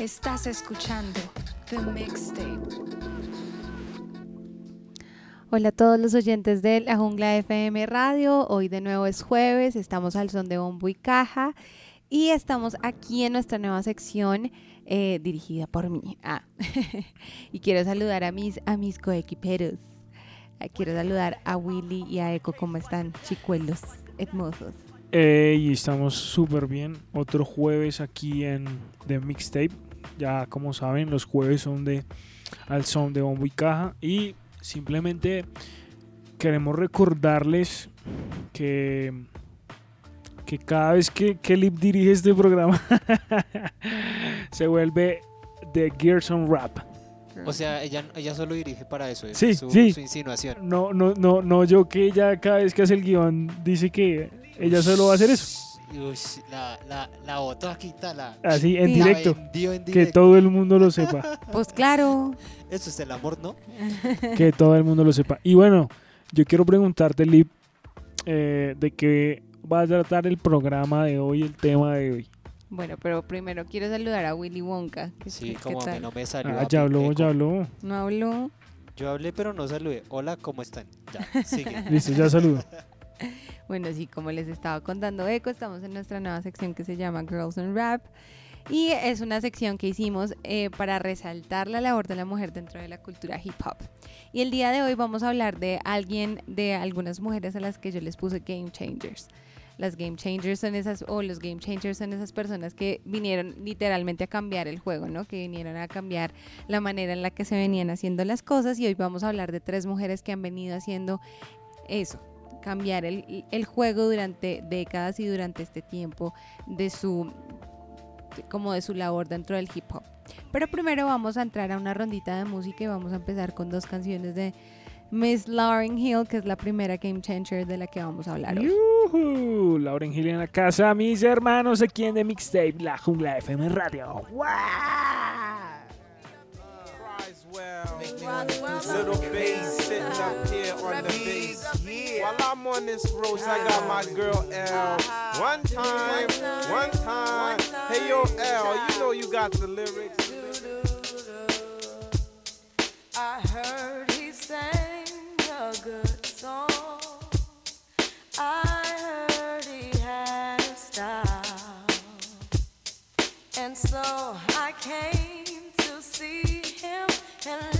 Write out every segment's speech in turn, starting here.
Estás escuchando The Mixtape. Hola a todos los oyentes de La Jungla FM Radio. Hoy de nuevo es jueves, estamos al son de bombo y caja y estamos aquí en nuestra nueva sección eh, dirigida por mí. Ah. y quiero saludar a mis, a mis coequiperos. Ah, quiero saludar a Willy y a Eco. ¿Cómo están, chicuelos hermosos? y estamos súper bien. Otro jueves aquí en The Mixtape. Ya como saben, los jueves son de al son de bombo y caja. Y simplemente queremos recordarles que, que cada vez que, que Lip dirige este programa se vuelve The Gerson Rap. O sea, ella, ella solo dirige para eso, sí, su, sí. su insinuación. No, no, no, no, yo que ella cada vez que hace el guion dice que ella solo va a hacer eso. Uy, la, la, la botó aquí, está la. Así, en Sí. directo. La vendió en Que directo. todo el mundo lo sepa. Pues claro. Eso es el amor, ¿no? que todo el mundo lo sepa. Y bueno, yo quiero preguntarte, Lip, eh, de qué va a tratar el programa de hoy, el tema de hoy. Bueno, pero primero quiero saludar a Willy Wonka. que- Sí, que- como ¿qué a mí tal? no me salió. Ah, ya habló, ya habló. No habló. Yo hablé, pero no saludé. Hola, ¿cómo están? Ya, sigue. Listo, ya saludo. Bueno, sí, como les estaba contando Eco, estamos en nuestra nueva sección que se llama Girls on Rap. Y es una sección que hicimos eh, para resaltar la labor de la mujer dentro de la cultura hip hop. Y el día de hoy vamos a hablar de alguien, de algunas mujeres a las que yo les puse game changers. Las game changers son esas, o los game changers son esas personas que vinieron literalmente a cambiar el juego, ¿no? Que vinieron a cambiar la manera en la que se venían haciendo las cosas. Y hoy vamos a hablar de tres mujeres que han venido haciendo eso, cambiar el, el juego durante décadas y durante este tiempo de su como de su labor dentro del hip hop. Pero primero vamos a entrar a una rondita de música y vamos a empezar con dos canciones de Miss Lauryn Hill, que es la primera game changer de la que vamos a hablar hoy. Lauren Gil en la casa, mis hermanos aquí en The Mixtape, La Jungla FM Radio. Little bass sitting up here on the bass. While I'm on this road, I got my girl L. Uh-huh. One time, one time. Hey yo, L, you know you got the lyrics. I heard he sang a good song. I heard he had a style. And so I came to see to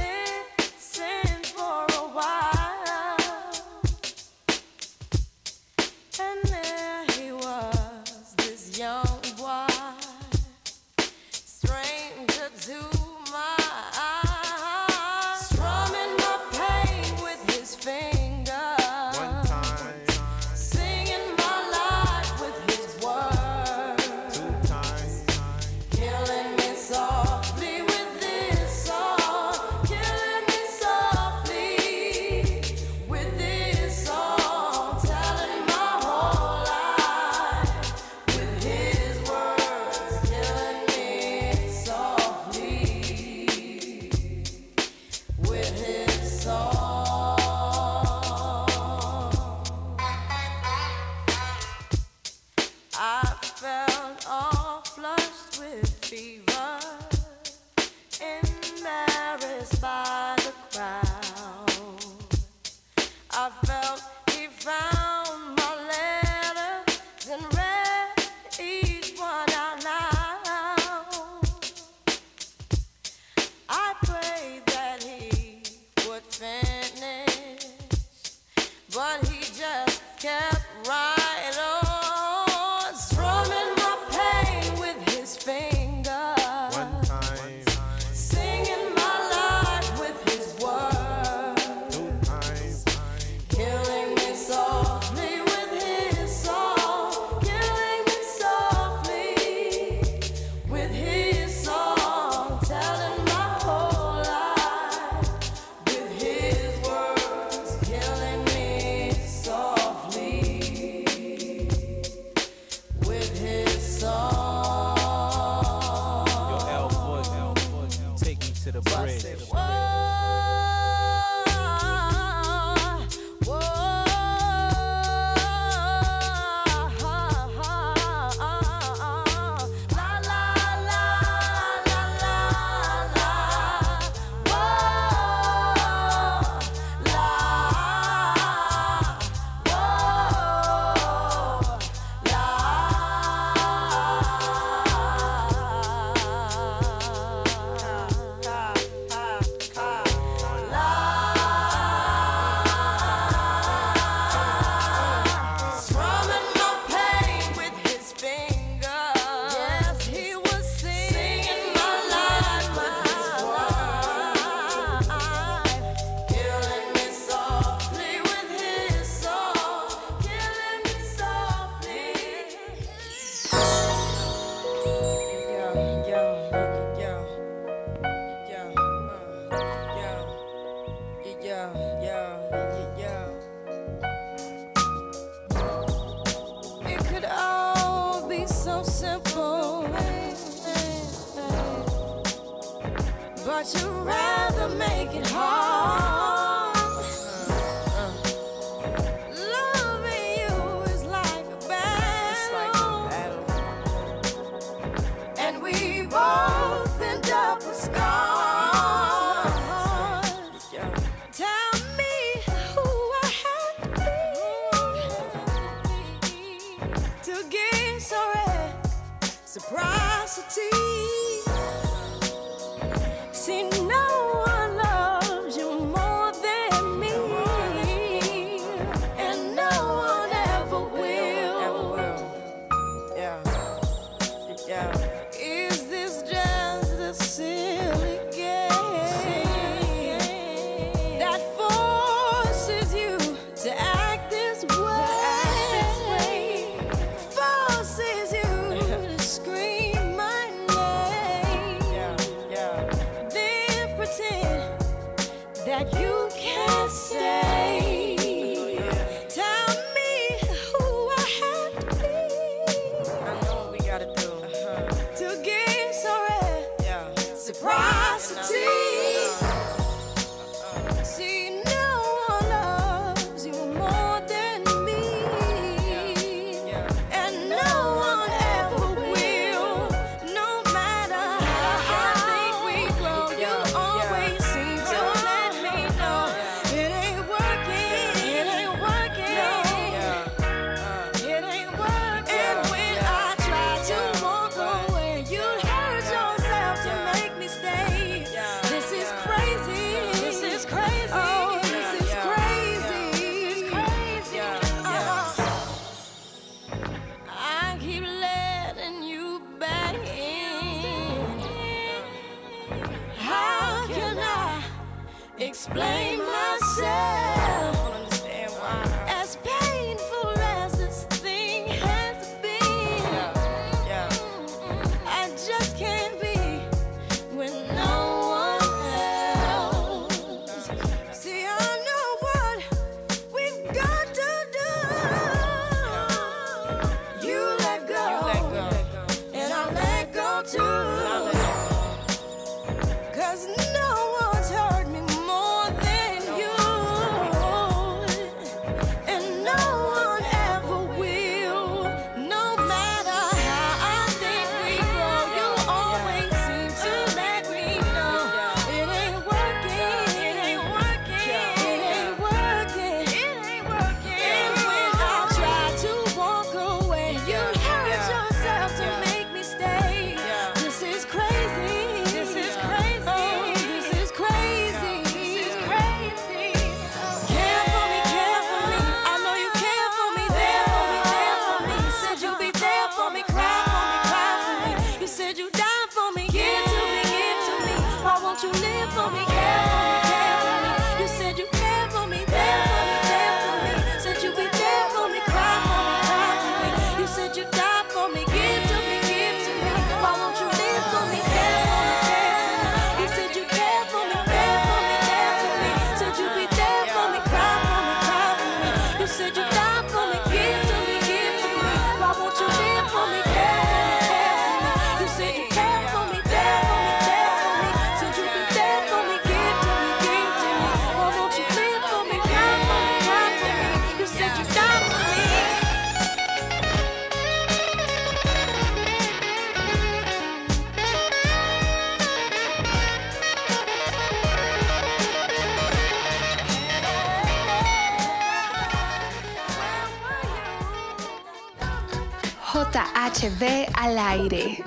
HD al aire.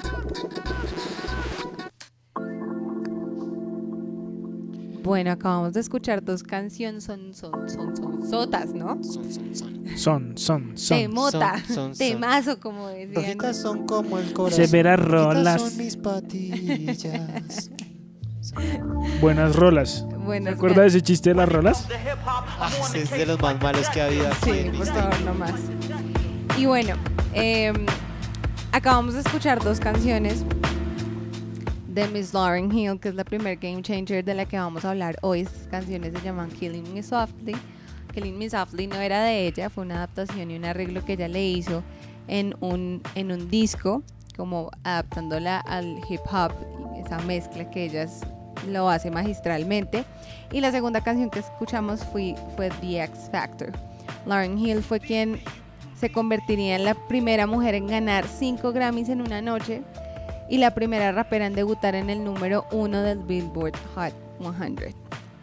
Bueno, acabamos de escuchar dos canciones, son, son, son, son sotas, ¿no? Son, son, son. Son, son, son. Temota, son, temazo, como decían. Rojitas son como el corazón. Severas rolas. son mis patillas. Buenas rolas. Buenas, ¿Te acuerdas de ese chiste de las rolas? Ah, es de los más malos que ha habido aquí sí, no más. Y bueno, eh, Acabamos de escuchar dos canciones de Miss Lauren Hill, que es la primer game changer de la que vamos a hablar hoy. Estas canciones se llaman Killing Me Softly. Killing Me Softly no era de ella, fue una adaptación y un arreglo que ella le hizo en un, en un disco, como adaptándola al hip hop, esa mezcla que ella lo hace magistralmente. Y la segunda canción que escuchamos fue, fue The X Factor. Lauren Hill fue quien se convertiría en la primera mujer en ganar 5 Grammys en una noche y la primera rapera en debutar en el número uno del Billboard Hot 100.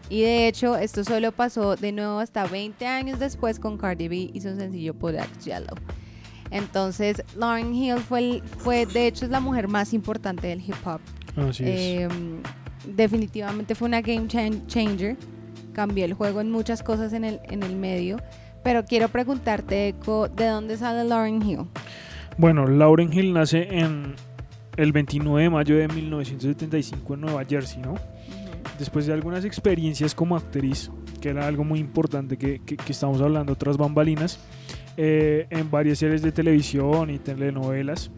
Y de hecho, esto solo pasó de nuevo hasta 20 años después con Cardi B y su sencillo Bodak Yellow. Entonces, Lauren Hill fue, el- fue, de hecho, es la mujer más importante del hip hop. Así es. Eh, definitivamente fue una game chan- changer. Cambió el juego en muchas cosas en el, en el medio. Pero quiero preguntarte, Eco, ¿de dónde sale Lauren Hill? Bueno, Lauren Hill nace en el 29 de mayo de 1975 en Nueva Jersey, ¿no? Después de algunas experiencias como actriz, que era algo muy importante que, que- que estamos hablando tras bambalinas, eh, en varias series de televisión y telenovelas,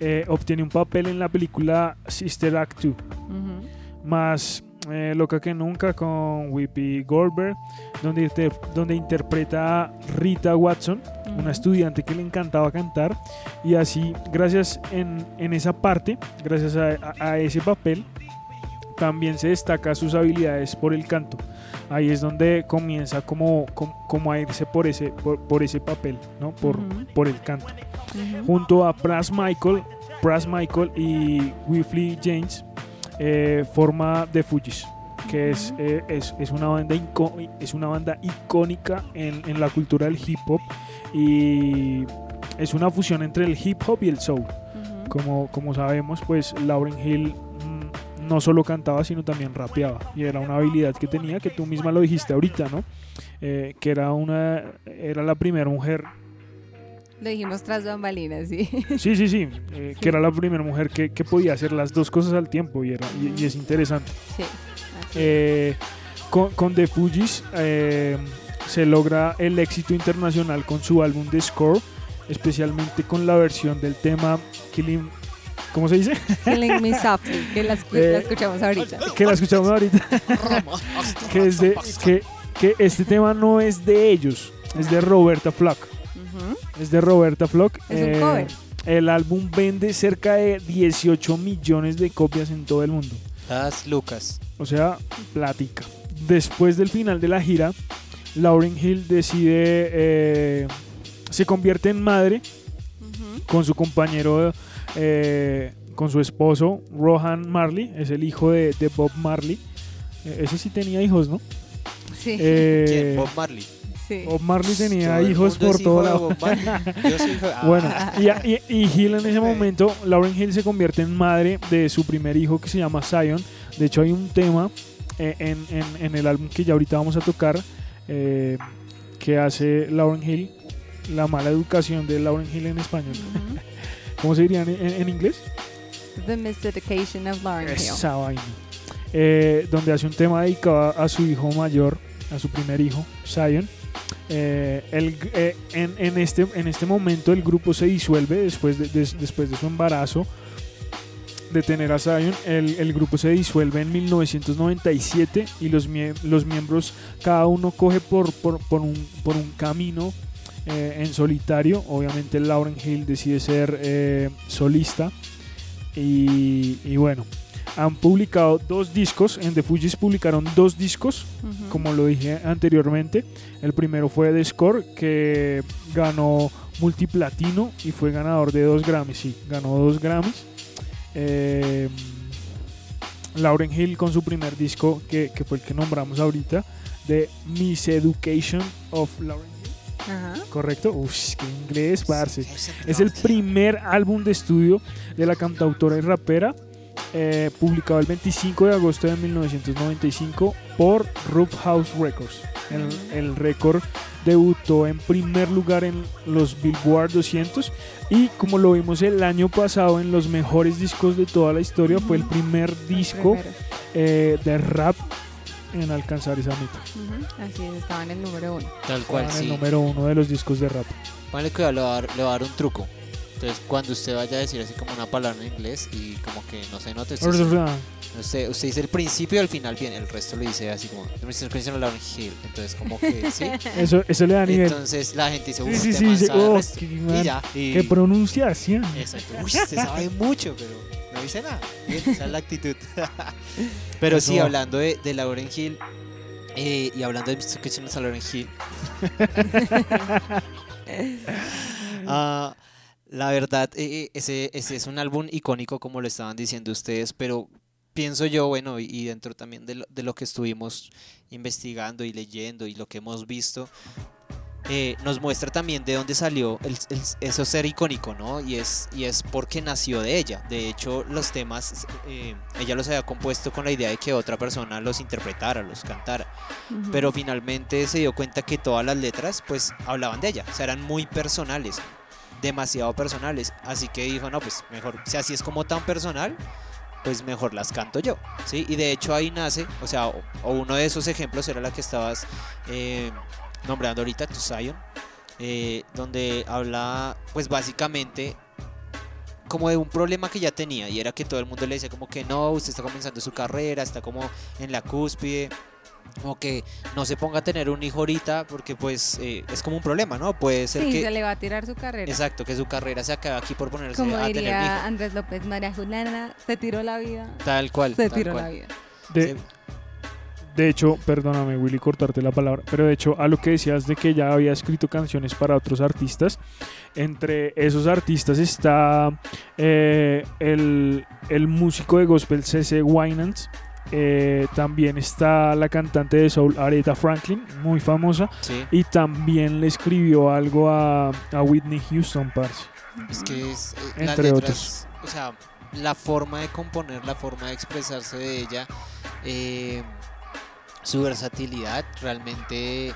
eh, obtiene un papel en la película Sister Act 2, Ujú. más eh, loca que nunca con Whoopi Goldberg, donde, inter- donde interpreta a Rita Watson, una estudiante que le encantaba cantar y así gracias en, en esa parte, gracias a, a- a ese papel, también se destaca sus habilidades por el canto. Ahí es donde comienza como, como, como a irse por ese, por, por ese papel, ¿no? por, por el canto. Junto a Brass Michael, Brass Michael y Whitley James eh, forma The Fugees que es, eh, es, es una banda es una banda icónica en, en la cultura del hip hop y es una fusión entre el hip hop y el soul. Como, como sabemos, pues Lauren Hill mm, no solo cantaba, sino también rapeaba. Y era una habilidad que tenía, que tú misma lo dijiste ahorita, ¿no? Eh, que era, una, era la primera mujer, Lo dijimos tras bambalinas, sí. sí, sí, sí, eh, que era la primera mujer que, que podía hacer las dos cosas al tiempo y, era, y- y es interesante. sí. Eh, con, con The Fugees eh, se logra el éxito internacional con su álbum The Score, especialmente con la versión del tema Killing. ¿Cómo se dice? Killing Me Softly, que la, Eh, la escuchamos ahorita. que la escuchamos ahorita. que, es de, que, que este tema no es de ellos, es de Roberta Flack. Es de Roberta Flack. Es un Eh, cover. El álbum vende cerca de 18 millones de copias en todo el mundo. Las Lucas. O sea, plática. Después del final de la gira, Lauren Hill decide, eh, se convierte en madre con su compañero, eh, con su esposo, Rohan Marley, es el hijo de, de Bob Marley. Eh, ese sí tenía hijos, ¿no? Sí, Eh, ¿Quién? Bob Marley. Sí. Bob Marley tenía Todo hijos por todo lado. Hijo- Ah, Bueno, y, y- y Hill en ese momento, Lauren Hill se convierte en madre de su primer hijo que se llama Zion. De hecho, hay un tema eh, en, en- en el álbum que ya ahorita vamos a tocar eh, que hace Lauren Hill, la mala educación de Lauren Hill en español. ¿Cómo se diría en, en- en inglés? The Miseducation of Lauren Hill. Esa vaina. Eh, donde hace un tema dedicado a, a su hijo mayor, a su primer hijo, Zion. Eh, el- eh, en, este, en este momento el grupo se disuelve después de, des- después de su embarazo de tener a Zion. El, el grupo se disuelve en 1997 y los, los miembros, cada uno coge por, por, un, por un camino eh, en solitario. Obviamente Lauren Hill decide ser solista. Y bueno, han publicado dos discos. En The Fugees publicaron dos discos, como lo dije anteriormente. El primero fue The Score, que ganó multiplatino y fue ganador de dos Grammys. Sí, ganó dos Grammys. Eh, Lauren Hill con su primer disco, que, que fue el que nombramos ahorita, de Miseducation of Lauren Hill. Ajá. ¿Correcto? Uf, qué inglés, parce. Es el primer álbum de estudio de la cantautora y rapera, eh, publicado el 25 de agosto de 1995 por Rough House Records. El, el récord debutó en primer lugar en los Billboard 200 y como lo vimos el año pasado en los mejores discos de toda la historia, fue el primer disco eh, de rap en alcanzar esa meta. Ujú. Así es, estaba en el número uno. Tal cual, Estaba en sí. el número uno de los discos de rap. Ponle cuidado, le va, a dar, le va a dar un truco. Entonces, cuando usted vaya a decir así como una palabra en inglés y como que no se note, usted, usted, usted dice el principio y el final bien, el resto lo dice así como, "The Miseducation of Lauren Hill. Entonces, como que sí. Eso, eso le da nivel. Entonces, la gente dice, uff, sí, sí, sí, oh, resto". qué Y man. ya. Y, ¡Qué pronunciación! Exacto. Uy, se sabe mucho, pero no hice nada. Bien, esa es la actitud. Pero sí, hablando de, de Lauren Hill eh, y hablando de Mr. Kitchen a Lauren Hill. ah, la verdad, eh, ese, ese es un álbum icónico, como lo estaban diciendo ustedes, pero pienso yo, bueno, y, dentro también de lo, de lo que estuvimos investigando y leyendo y lo que hemos visto, eh, nos muestra también de dónde salió el, el- eso ser icónico, ¿no? Y es, y es porque nació de ella. De hecho, los temas, eh, ella los había compuesto con la idea de que otra persona los interpretara, los cantara. Ujú. Pero finalmente se dio cuenta que todas las letras, pues, hablaban de ella. O sea, eran muy personales, demasiado personales. Así que dijo, no, pues, mejor, si así es como tan personal, pues mejor las canto yo, ¿sí? Y de hecho ahí nace, o sea, o, uno de esos ejemplos era la que estabas eh, nombrando ahorita, tu Zion, eh, donde habla, pues básicamente como de un problema que ya tenía y era que todo el mundo le decía como que no, usted está comenzando su carrera, está como en la cúspide, como que no se ponga a tener un hijo ahorita porque pues eh, es como un problema, ¿no? Puede ser Sí, que... se le va a tirar su carrera. Exacto, que su carrera se acabe aquí por ponerse Como a tener un hijo. diría Andrés López, María Juliana se tiró la vida. Tal cual. Se tal tiró cual. la vida. De, Sí. de hecho, perdóname Willy cortarte la palabra, pero de hecho a lo que decías de que ella había escrito canciones para otros artistas, entre esos artistas está eh, el, el músico de gospel C.C. Winans, eh, también está la cantante de soul Aretha Franklin, muy famosa, Sí. y también le escribió algo a, a Whitney Houston, parce. Es que es. eh, las Entre letras, O sea, la forma de componer, la forma de expresarse de ella, eh, su versatilidad realmente.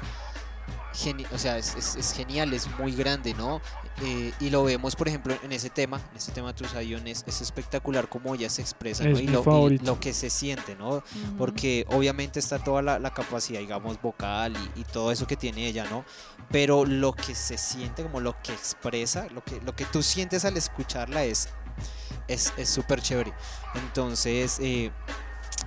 geni- o sea, es, es- es genial, es muy grande, ¿no? Eh, y lo vemos, por ejemplo, en ese tema, en ese tema de Zion es, es espectacular cómo ella se expresa, ¿no? Es Y lo, y favorito. lo que se siente, ¿no? Porque obviamente está toda la, la capacidad, digamos, vocal y, y todo eso que tiene ella, ¿no? Pero lo que se siente, como lo que expresa, lo que, lo que tú sientes al escucharla es es es súper chévere. Entonces, eh,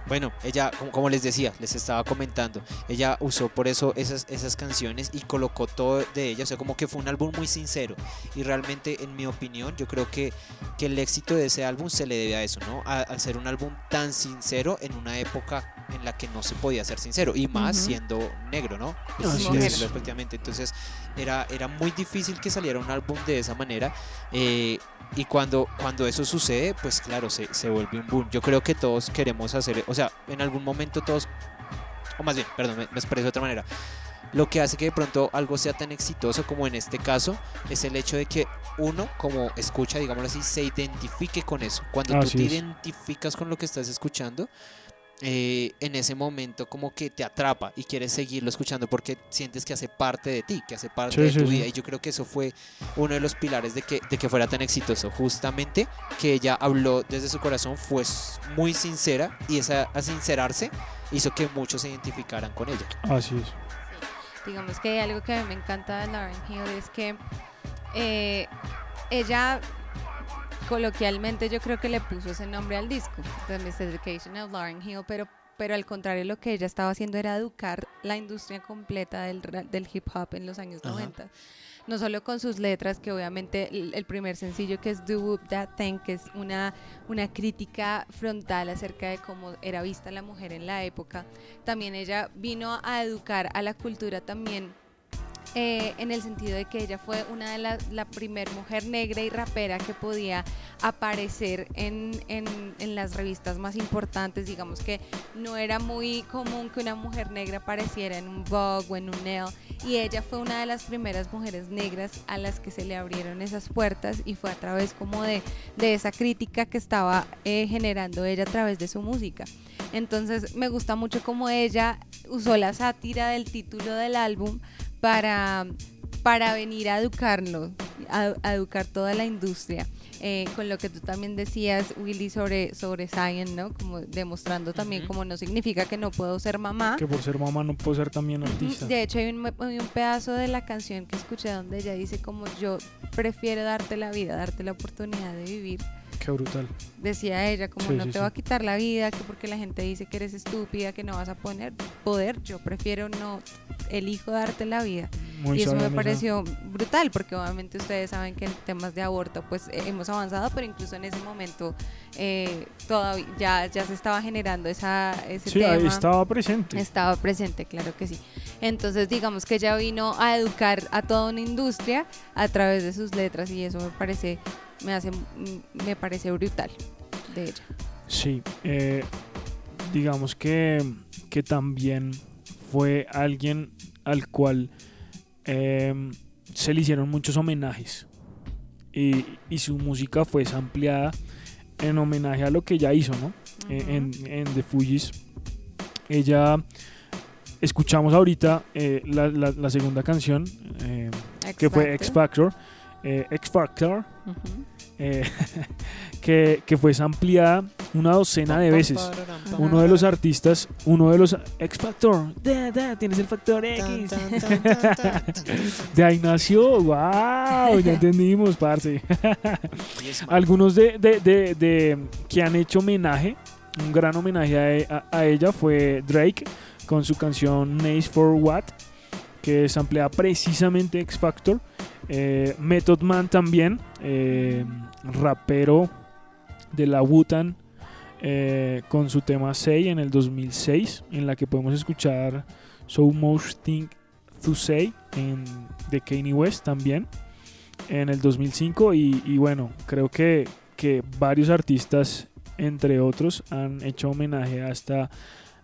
bueno, ella, como, les decía, les estaba comentando, ella usó por eso esas, esas canciones y colocó todo de ella, o sea, como que fue un álbum muy sincero y realmente, en mi opinión, yo creo que, que el éxito de ese álbum se le debe a eso, ¿no? A- al ser un álbum tan sincero en una época en la que no se podía ser sincero y más siendo negro, ¿no? Así Por es. Respectivamente. Entonces era, era muy difícil que saliera un álbum de esa manera eh, y cuando, cuando eso sucede, pues claro, se, se vuelve un boom. Yo creo que todos queremos hacer, o sea, en algún momento todos, o más bien, perdón, me, me expreso de otra manera. Lo que hace que de pronto algo sea tan exitoso como en este caso es el hecho de que uno, como escucha, digámoslo así, se identifique con eso. Cuando tú te es. identificas con lo que estás escuchando, eh, en ese momento como que te atrapa y quieres seguirlo escuchando porque sientes que hace parte de ti, que hace parte Sí, de sí, tu sí. vida. Y yo creo que eso fue uno de los pilares de que, de que fuera tan exitoso. Justamente que ella habló desde su corazón, fue muy sincera y esa a sincerarse hizo que muchos se identificaran con ella. Así es. Digamos que algo que a mí me encanta de Lauren Hill es que eh, ella coloquialmente yo creo que le puso ese nombre al disco, The Miseducation of Lauren Hill, pero, pero al contrario lo que ella estaba haciendo era educar la industria completa del, del hip hop en los años Ajá. 90. No solo con sus letras, que obviamente el, el primer sencillo que es Do Whoop That Thing, que es una, una crítica frontal acerca de cómo era vista la mujer en la época, también ella vino a educar a la cultura también eh, en el sentido de que ella fue una de las la primer mujer negra y rapera que podía aparecer en, en, en las revistas más importantes. Digamos que no era muy común que una mujer negra apareciera en un Vogue o en un Elle. Y ella fue una de las primeras mujeres negras a las que se le abrieron esas puertas y fue a través como de, de esa crítica que estaba eh, generando ella a través de su música. Entonces me gusta mucho cómo ella usó la sátira del título del álbum para, para venir a educarlo, a, a educar toda la industria. Eh, con lo que tú también decías, Willy, sobre, sobre Zion, ¿no? Como demostrando también Ujú. como no significa que no puedo ser mamá. Que por ser mamá no puedo ser también artista. De hecho, hay un, hay un pedazo de la canción que escuché donde ella dice como yo prefiero darte la vida, darte la oportunidad de vivir. Qué brutal. Decía ella, como Sí, no sí, te sí. va a quitar la vida, que porque la gente dice que eres estúpida, que no vas a poner poder, yo prefiero no, elijo darte la vida. Muy y eso me esa- pareció brutal, porque obviamente ustedes saben que en temas de aborto pues eh, hemos avanzado, pero incluso en ese momento eh, todavía ya, ya se estaba generando esa, ese Sí, tema. ahí estaba presente. Estaba presente, claro que sí. Entonces, digamos que ella vino a educar a toda una industria a través de sus letras y eso me parece, me hace, me parece brutal de ella. Sí, eh, digamos que, que también fue alguien al cual em, se le hicieron muchos homenajes y, y su música fue ampliada en homenaje a lo que ella hizo, ¿no? Eh, en, en The Fugees. Ella, escuchamos ahorita eh, la, la- la segunda canción, eh, que fue X Factor. Eh, X Factor, eh, que, que fue ampliada una docena de veces. Uno de los artistas, uno de los X Factor, da, da, tienes el factor X. De ahí nació, wow, ya entendimos, parce. Algunos de, de- de- de- que han hecho homenaje, un gran homenaje a, e- a- a ella fue Drake con su canción Nace for What, que es ampliada precisamente X Factor. Eh, Method Man también, eh, rapero de la Wu-Tang, eh, con su tema Say en el 2006, en la que podemos escuchar So Much Thing to Say en, de Kanye West también en el 2005 y, bueno, creo que, que varios artistas, entre otros, han hecho homenaje a esta,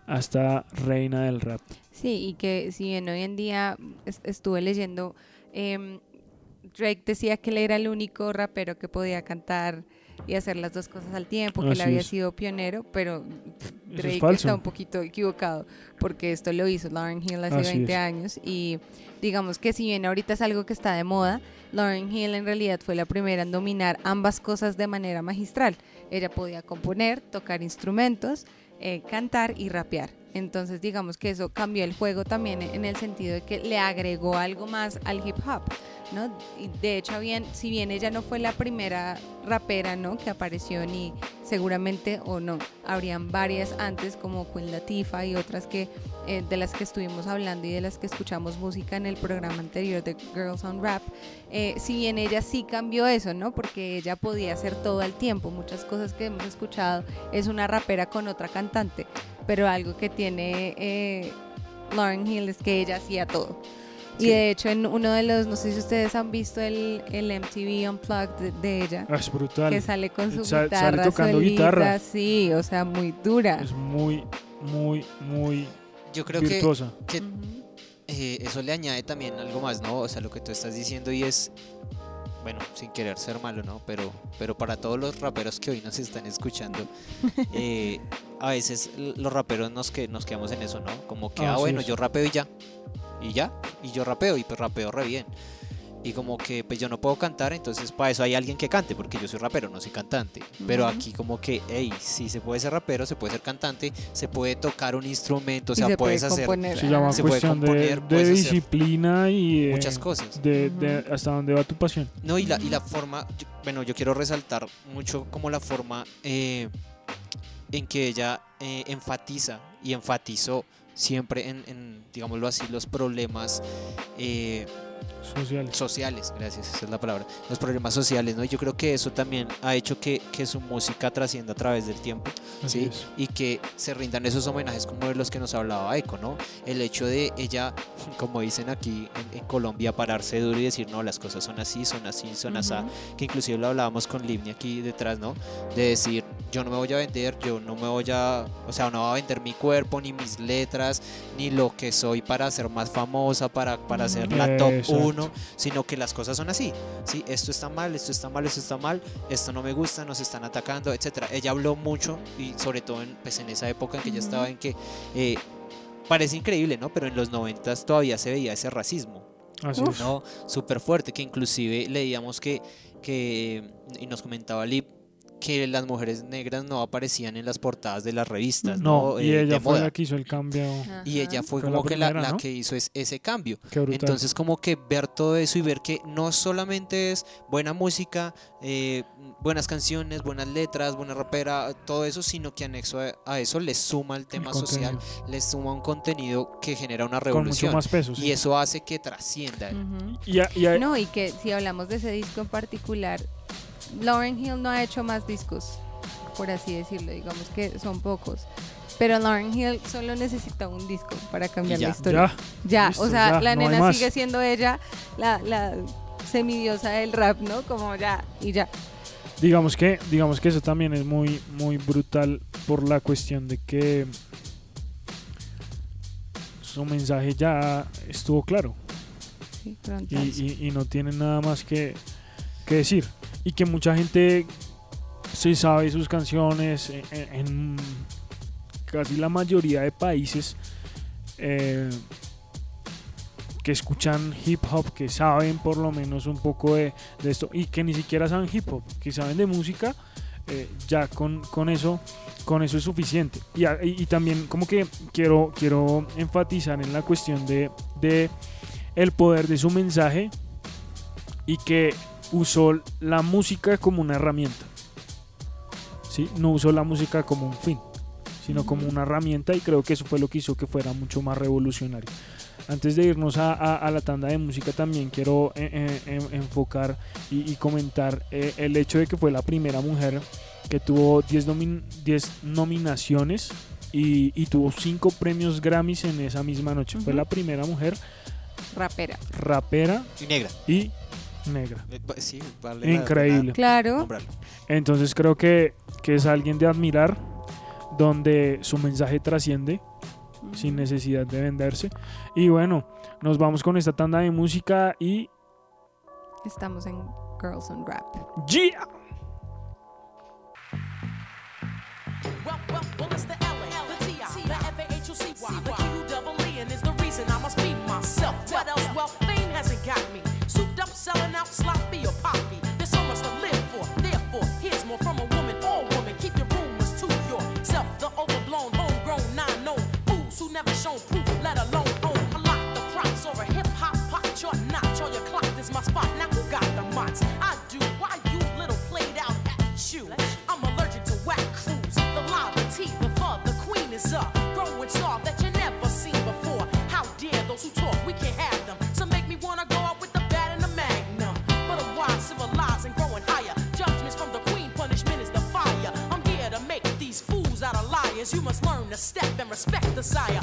a esta reina del rap. Sí, y que si bien hoy en día es- estuve leyendo, em, Drake decía que él era el único rapero que podía cantar y hacer las dos cosas al tiempo, que él había es. sido pionero, pero es Drake está un poquito equivocado porque esto lo hizo Lauren Hill hace Así 20 es. años y digamos que si bien ahorita es algo que está de moda, Lauren Hill en realidad fue la primera en dominar ambas cosas de manera magistral. Ella podía componer, tocar instrumentos, eh, cantar y rapear. Entonces digamos que eso cambió el juego también en el sentido de que le agregó algo más al hip hop, ¿no? De hecho, bien, si bien ella no fue la primera rapera, ¿no? Que apareció ni seguramente o no, habrían varias antes como Queen Latifah y otras que eh, de las que estuvimos hablando y de las que escuchamos música en el programa anterior de Girls on Rap. Eh, si bien ella sí cambió eso, ¿no? Porque ella podía hacer todo al tiempo. Muchas cosas que hemos escuchado es una rapera con otra cantante, pero algo que tiene eh, Lauren Hill es que ella hacía todo. Y Sí. de hecho en uno de los, no sé si ustedes han visto el, el MTV Unplugged de, de ella, Ah, es brutal. que sale con su Sa- sale guitarra tocando solita, guitarra. sí, o sea, muy dura. Es muy, muy, muy Yo creo que, virtuosa. que eh, eso le añade también algo más, ¿no? O sea, lo que tú estás diciendo y es, bueno, sin querer ser malo, ¿no? Pero, pero para todos los raperos que hoy nos están escuchando, eh, a veces los raperos nos, que, nos quedamos en eso, ¿no? Como que, ah, Así bueno, yo rapeo y ya. Y ya. Y yo rapeo y pues rapeo re bien. Y como que pues yo no puedo cantar, entonces para eso hay alguien que cante, porque yo soy rapero, no soy cantante. Pero aquí como que, hey, sí se puede ser rapero, se puede ser cantante, se puede tocar un instrumento, o sea, se puedes puede hacer componer. Se llama Se puede cuestión componer, de disciplina y eh, muchas cosas. de, hasta dónde va tu pasión. No, y la, y la forma, yo- bueno, yo quiero resaltar mucho como la forma eh, en que ella eh, enfatiza y enfatizó siempre en, en, digámoslo así, los problemas eh, Sociales. sociales, gracias, esa es la palabra, los problemas sociales, ¿no? Yo creo que eso también ha hecho que, que su música trascienda a través del tiempo, Así ¿sí? es. Y que se rindan esos homenajes como de los que nos hablaba Eco, ¿no? El hecho de ella, como dicen aquí en, en Colombia, pararse duro y decir, no, las cosas son así, son así, son así, que inclusive lo hablábamos con Livni aquí detrás, ¿no? De decir, yo no me voy a vender, yo no me voy a, o sea, no voy a vender mi cuerpo, ni mis letras, ni lo que soy para ser más famosa, para, para ser la top Exacto. uno, sino que las cosas son así, ¿sí? Esto está mal, esto está mal, esto está mal, esto no me gusta, nos están atacando, etcétera. Ella habló mucho y sobre todo en, pues, en esa época en que ella estaba en que eh, parece increíble, ¿no? Pero en los noventas todavía se veía ese racismo. Así. ¿no? Súper fuerte, que inclusive leíamos que, que, y nos comentaba Lip, que las mujeres negras no aparecían en las portadas de las revistas, No, ¿no? y Eh, ella fue moda. la que hizo el cambio. Y ella fue Fue como la que la, primera, la ¿no? que hizo es- ese cambio. Qué brutal. Entonces como que ver todo eso y ver que no solamente es buena música, eh, buenas canciones, buenas letras, buena rapera, todo eso, sino que anexo a, a eso le suma el tema social, le suma un contenido que genera una con mucho revolución. más peso. sí. Y eso hace que trascienda. Ujú. Y a- y a- No, y que si hablamos de ese disco en particular, Lauren Hill no ha hecho más discos, por así decirlo, digamos que son pocos. Pero Lauren Hill solo necesita un disco para cambiar ya. la historia. ya, Ya, Listo, o sea, ya, la no nena sigue siendo ella, la, la semidiosa del rap, ¿no? Como ya, y ya. digamos que digamos que eso también es muy muy brutal por la cuestión de que su mensaje ya estuvo claro Sí, y, y- y no tiene nada más que, que decir y que mucha gente se sabe sus canciones en, casi la mayoría de países eh, que escuchan hip hop, que saben por lo menos un poco de, esto y que ni siquiera saben hip hop, que saben de música, eh, ya con, con eso con eso es suficiente. Y- y también como que quiero, quiero enfatizar en la cuestión de, de el poder de su mensaje y que usó la música como una herramienta. ¿sí? No usó la música como un fin, sino como una herramienta y creo que eso fue lo que hizo que fuera mucho más revolucionario. Antes de irnos a, a- a la tanda de música también quiero eh, eh, en- enfocar y, y comentar eh, el hecho de que fue la primera mujer que tuvo 10, nomin- 10 nominaciones y, y tuvo 5 premios Grammys en esa misma noche. Fue la primera mujer Rapera. rapera Y negra. y negra. Eh, Sí, vale Increíble. Claro. nombrarlo. Entonces creo que, que es alguien de admirar, donde su mensaje trasciende sin necesidad de venderse. Y bueno, nos vamos con esta tanda de música y... Estamos en Girls on Rap. ¡Yeah! Selling out, sloppy or poppy. There's so much to live for. Therefore, here's more from a woman. All woman, keep your rumors to yourself. The overblown, homegrown, nine-known fools who never shown proof, let alone own a lot. The props or a hip-hop pot, your notch or your clock is my spot. Now who got the mots? I do. Why you little played out at you? You must learn to step and respect the sire.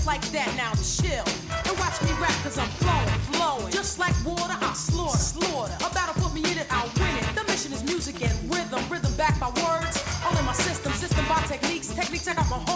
just like that, now chill. And watch me rap, cause I'm flowing, flowing. Just like water, I slaughter, slaughter. about to put me in it, I'll win it. The mission is music and rhythm, rhythm back by words. All in my system, system by techniques. technique check out my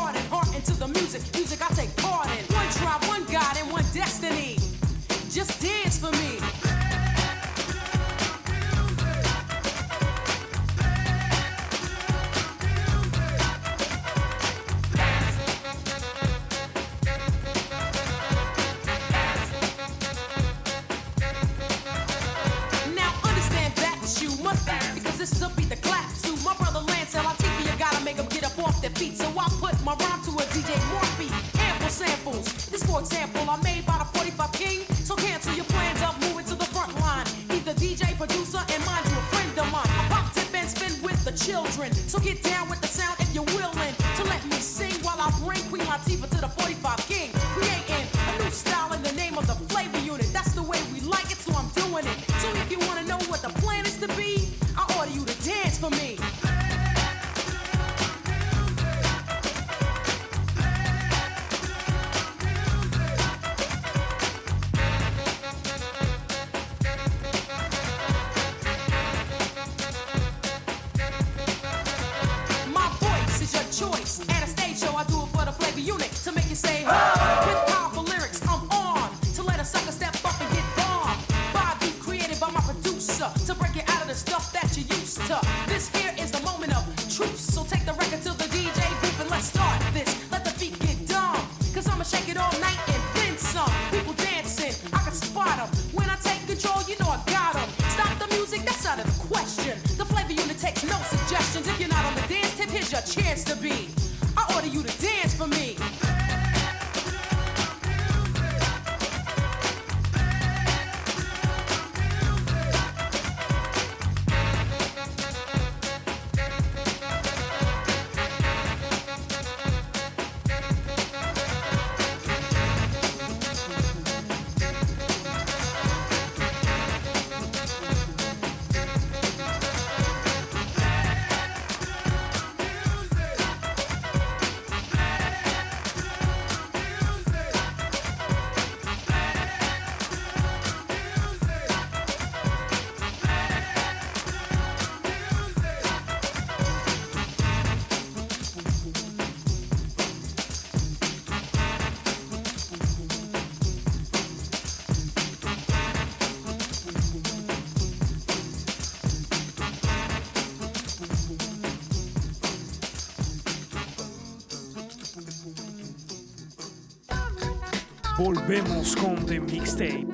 volvemos con The Mixtape.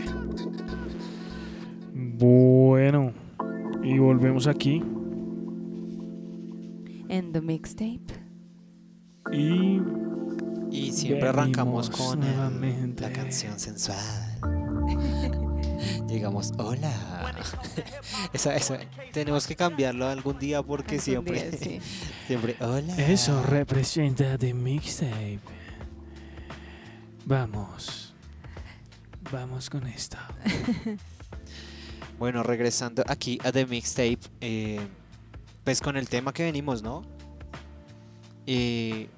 Bueno, y volvemos aquí. En The Mixtape. Y Y siempre arrancamos con el- la canción sensual. Llegamos, hola. esa, esa, tenemos que cambiarlo algún día porque Algún siempre, día, sí. siempre, hola. eso representa The Mixtape. Vamos. Vamos con esto. Bueno, regresando aquí a The Mixtape, eh, pues con el tema que venimos, ¿no? Eh,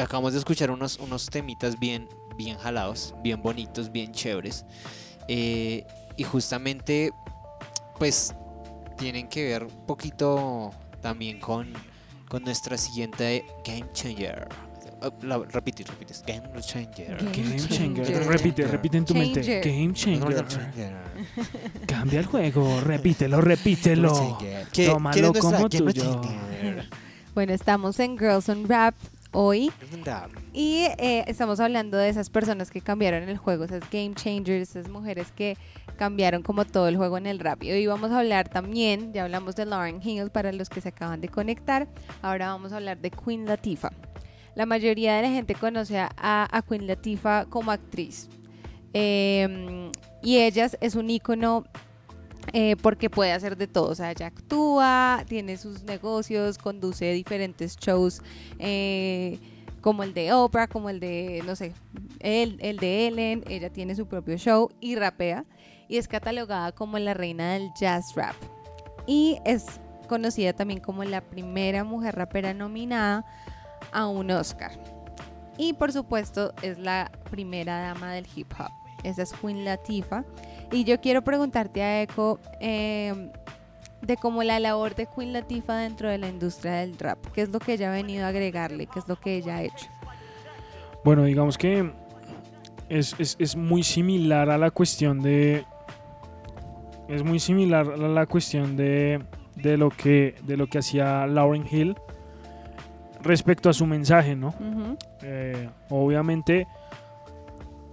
acabamos de escuchar unos, unos temitas bien, bien jalados, bien bonitos, bien chéveres. Eh, y justamente, pues, tienen que ver un poquito también con, con nuestra siguiente Game Changer. Ah, la- repite, repite, Game Changer. Game Game changer. changer. Repite, repite en tu mente. Changer. Game changer. Cambia el juego. Repítelo, repítelo. Changer. ¿Qué- Tómalo como tuyo. Bueno, estamos en Girls on Rap hoy y eh, estamos hablando de esas personas que cambiaron el juego, esas game changers, esas mujeres que cambiaron como todo el juego en el rap. Y hoy vamos a hablar también, ya hablamos de Lauren Hill para los que se acaban de conectar, ahora vamos a hablar de Queen Latifah. La mayoría de la gente conoce a, Queen Latifah como actriz. Eh, y ella es un ícono eh, porque puede hacer de todo. O sea, ella actúa, tiene sus negocios, conduce diferentes shows eh, como el de Oprah, como el de, no sé, el, el de Ellen. Ella tiene su propio show y rapea. Y es catalogada como la reina del jazz rap. Y es conocida también como la primera mujer rapera nominada a un Oscar. Y por supuesto es la primera dama del hip hop. Esa es Queen Latifah. Y yo quiero preguntarte a Echo eh, de cómo la labor de Queen Latifah dentro de la industria del rap. ¿Qué es lo que ella ha venido a agregarle? ¿Qué es lo que ella ha hecho? Bueno, digamos que es, es- es muy similar a la cuestión de. Es muy similar a la cuestión de, de lo que de lo que hacía Lauren Hill respecto a su mensaje, ¿no? Eh, obviamente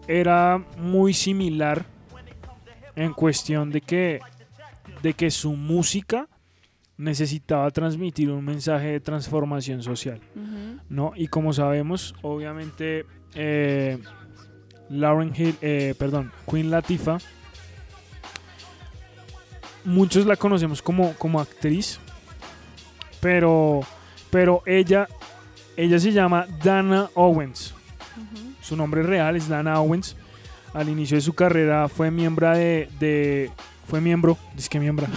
era muy similar en cuestión de que de que su música necesitaba transmitir un mensaje de transformación social. ¿no? Y como sabemos, obviamente, eh, Lauren Hill, eh, perdón, Queen Latifah, muchos la conocemos como, como actriz, pero, pero ella, ella se llama Dana Owens. Su nombre real es Dana Owens. Al inicio de su carrera fue miembro de, de- fue miembro, es que miembro,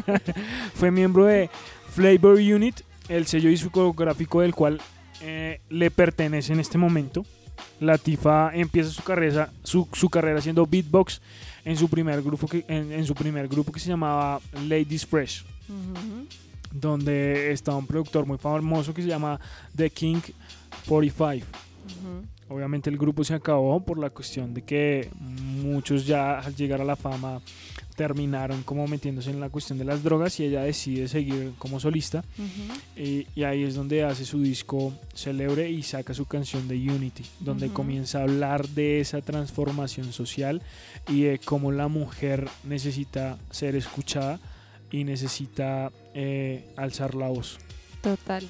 fue miembro de Flavor Unit, el sello discográfico del cual eh, le pertenece en este momento. Latifa empieza su carrera, su, su carrera haciendo beatbox en su primer grupo que, en, en su primer grupo que se llamaba Ladies Fresh, Ujú, donde estaba un productor muy famoso que se llama The King 45. ujú. Obviamente el grupo se acabó por la cuestión de que muchos ya al llegar a la fama terminaron como metiéndose en la cuestión de las drogas y ella decide seguir como solista y, y ahí es donde hace su disco célebre y saca su canción de Unity, donde comienza a hablar de esa transformación social y de cómo la mujer necesita ser escuchada y necesita eh, alzar la voz. Total.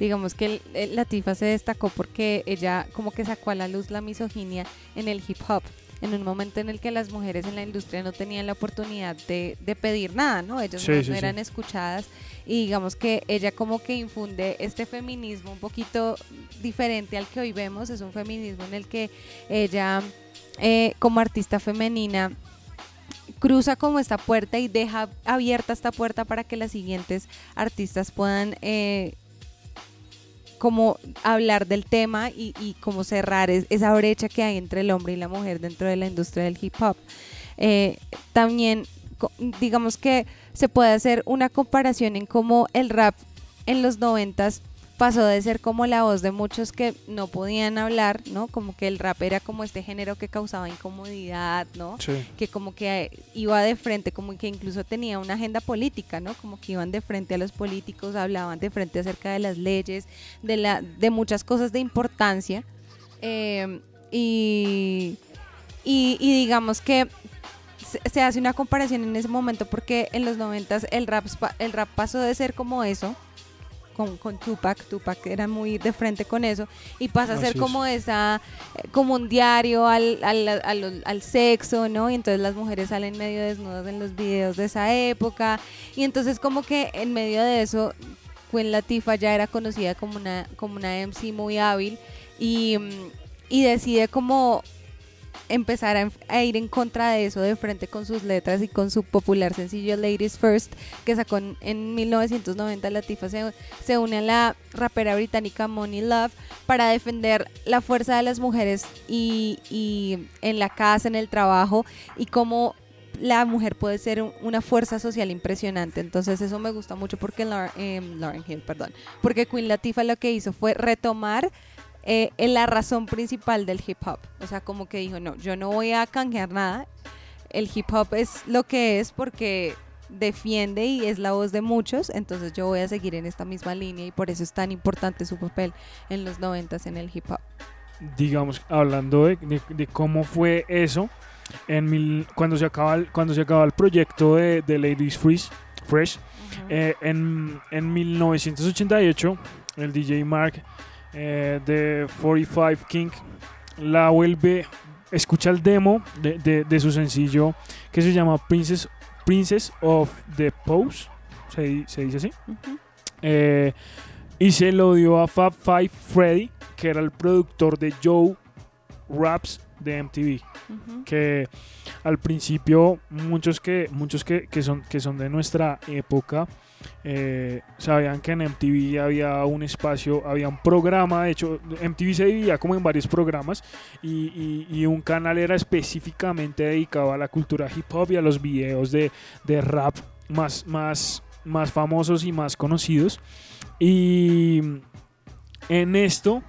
Digamos que el- Latifah se destacó porque ella como que sacó a la luz la misoginia en el hip hop. En un momento en el que las mujeres en la industria no tenían la oportunidad de, de pedir nada, ¿no? Ellas Sí, no, sí, no sí. eran escuchadas. Y digamos que ella como que infunde este feminismo un poquito diferente al que hoy vemos. Es un feminismo en el que ella, eh, como artista femenina, cruza como esta puerta y deja abierta esta puerta para que las siguientes artistas puedan eh, como hablar del tema y, como cerrar es- esa brecha que hay entre el hombre y la mujer dentro de la industria del hip hop. Eh, también digamos que se puede hacer una comparación en cómo el rap en los noventas pasó de ser como la voz de muchos que no podían hablar, ¿no? Como que el rap era como este género que causaba incomodidad, ¿no? Sí. que como que eh, iba de frente, como que incluso tenía una agenda política, ¿no? Como que iban de frente a los políticos, hablaban de frente acerca de las leyes, de, la, de muchas cosas de importancia. Eh, y, y, y digamos que se, hace una comparación en ese momento porque en los noventas el rap, el rap pasó de ser como eso, con, con Tupac, Tupac era muy de frente con eso, y pasa a ser como esa, eh, como un diario al, al, al- al sexo, ¿no? Y entonces las mujeres salen medio desnudas en los videos de esa época, y entonces como que en medio de eso, Queen Latifah ya era conocida como una, como una MC muy hábil, y, mm, y decide como empezar a, ir en contra de eso de frente con sus letras y con su popular sencillo Ladies First que sacó en, en 1990 Latifah se, se une a la rapera británica Money Love para defender la fuerza de las mujeres y, en la casa, en el trabajo y cómo la mujer puede ser un- una fuerza social impresionante. Entonces eso me gusta mucho porque Lau- em, Lauryn Hill, perdón, porque Queen Latifah lo que hizo fue retomar eh, en la razón principal del hip hop. O sea, como que dijo, no, yo no voy a canjear nada. El hip hop es lo que es porque defiende y es la voz de muchos, entonces yo voy a seguir en esta misma línea y por eso es tan importante su papel en los noventas en el hip hop. digamos, hablando de, de- de cómo fue eso, en mil, cuando, se acaba el, cuando se acaba el proyecto de, de Ladies Freeze, Fresh, eh, en, en 1988, el DJ Mark eh, de 45 King la vuelve, escucha el demo de, de- de su sencillo que se llama Princess, Princess of the Pose, se, di- se dice así, eh, y se lo dio a Fab Five Freddy, que era el productor de Joe Raps de MTV que al principio muchos que muchos que, que son que son de nuestra época eh, sabían que en MTV había un espacio había un programa de hecho MTV se dividía como en varios programas y, un canal era específicamente dedicado a la cultura hip hop y a los videos de, de rap más más más famosos y más conocidos. Y en esto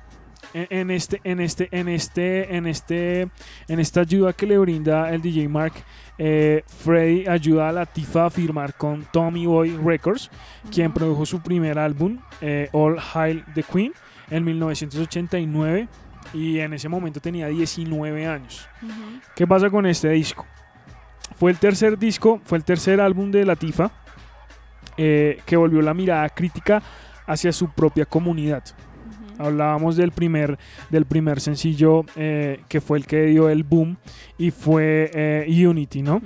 en este en este en este en este en esta ayuda que le brinda el DJ Mark, eh, Freddy ayuda a Latifa a firmar con Tommy Boy Records, quien produjo su primer álbum, eh, All Hail the Queen, en 1989 y en ese momento tenía 19 años. ¿Qué pasa con este disco? Fue el tercer disco, fue el tercer álbum de Latifa eh, que volvió la mirada crítica hacia su propia comunidad. Hablábamos del primer, del primer sencillo eh, que fue el que dio el boom y fue eh, Unity, ¿no?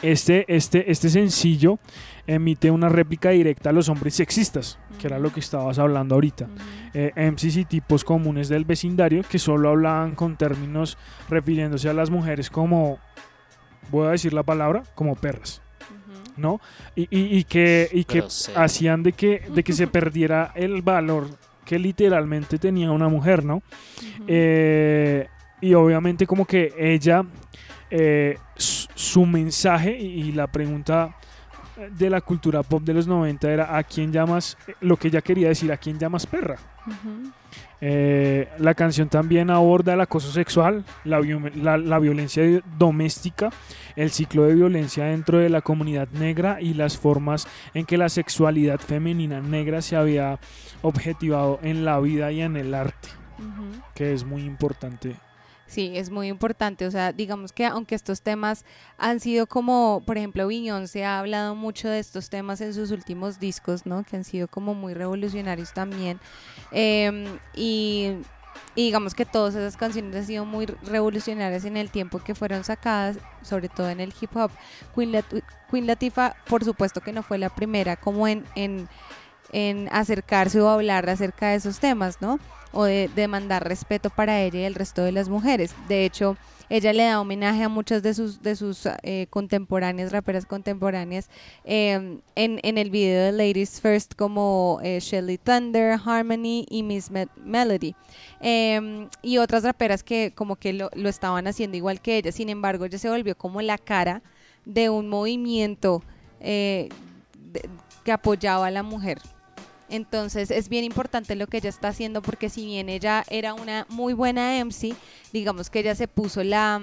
Este, este, este sencillo emite una réplica directa a los hombres sexistas, que era lo que estabas hablando ahorita. Eh, MCs y tipos comunes del vecindario que solo hablaban con términos refiriéndose a las mujeres como, voy a decir la palabra, como perras. ¿no? Y, y- y que, y que hacían de que, de que se perdiera el valor que literalmente tenía una mujer, ¿no? Eh, y obviamente como que ella, eh, su, su mensaje y, y la pregunta de la cultura pop de los 90 era ¿a quién llamas? Lo que ella quería decir, ¿a quién llamas perra? Eh, la canción también aborda el acoso sexual, la, la- la violencia doméstica, el ciclo de violencia dentro de la comunidad negra y las formas en que la sexualidad femenina negra se había objetivado en la vida y en el arte, que es muy importante. Sí, es muy importante. O sea, digamos que aunque estos temas han sido como, por ejemplo, Beyoncé ha hablado mucho de estos temas en sus últimos discos, ¿no? Que han sido como muy revolucionarios también. Em, y, y digamos que todas esas canciones han sido muy revolucionarias en el tiempo que fueron sacadas, sobre todo en el hip hop. Queen Latifah, por supuesto que no fue la primera como en, en, en acercarse o hablar acerca de esos temas, ¿no? o de demandar respeto para ella y el resto de las mujeres. De hecho, ella le da homenaje a muchas de sus, de sus eh, contemporáneas, raperas contemporáneas, eh, en, en el video de Ladies First como eh, Shelly Thunder, Harmony y Miss Me- Melody. Eh, y otras raperas que como que lo, lo estaban haciendo igual que ella. Sin embargo, ella se volvió como la cara de un movimiento eh, que apoyaba a la mujer. Entonces es bien importante lo que ella está haciendo porque si bien ella era una muy buena MC, digamos que ella se puso la,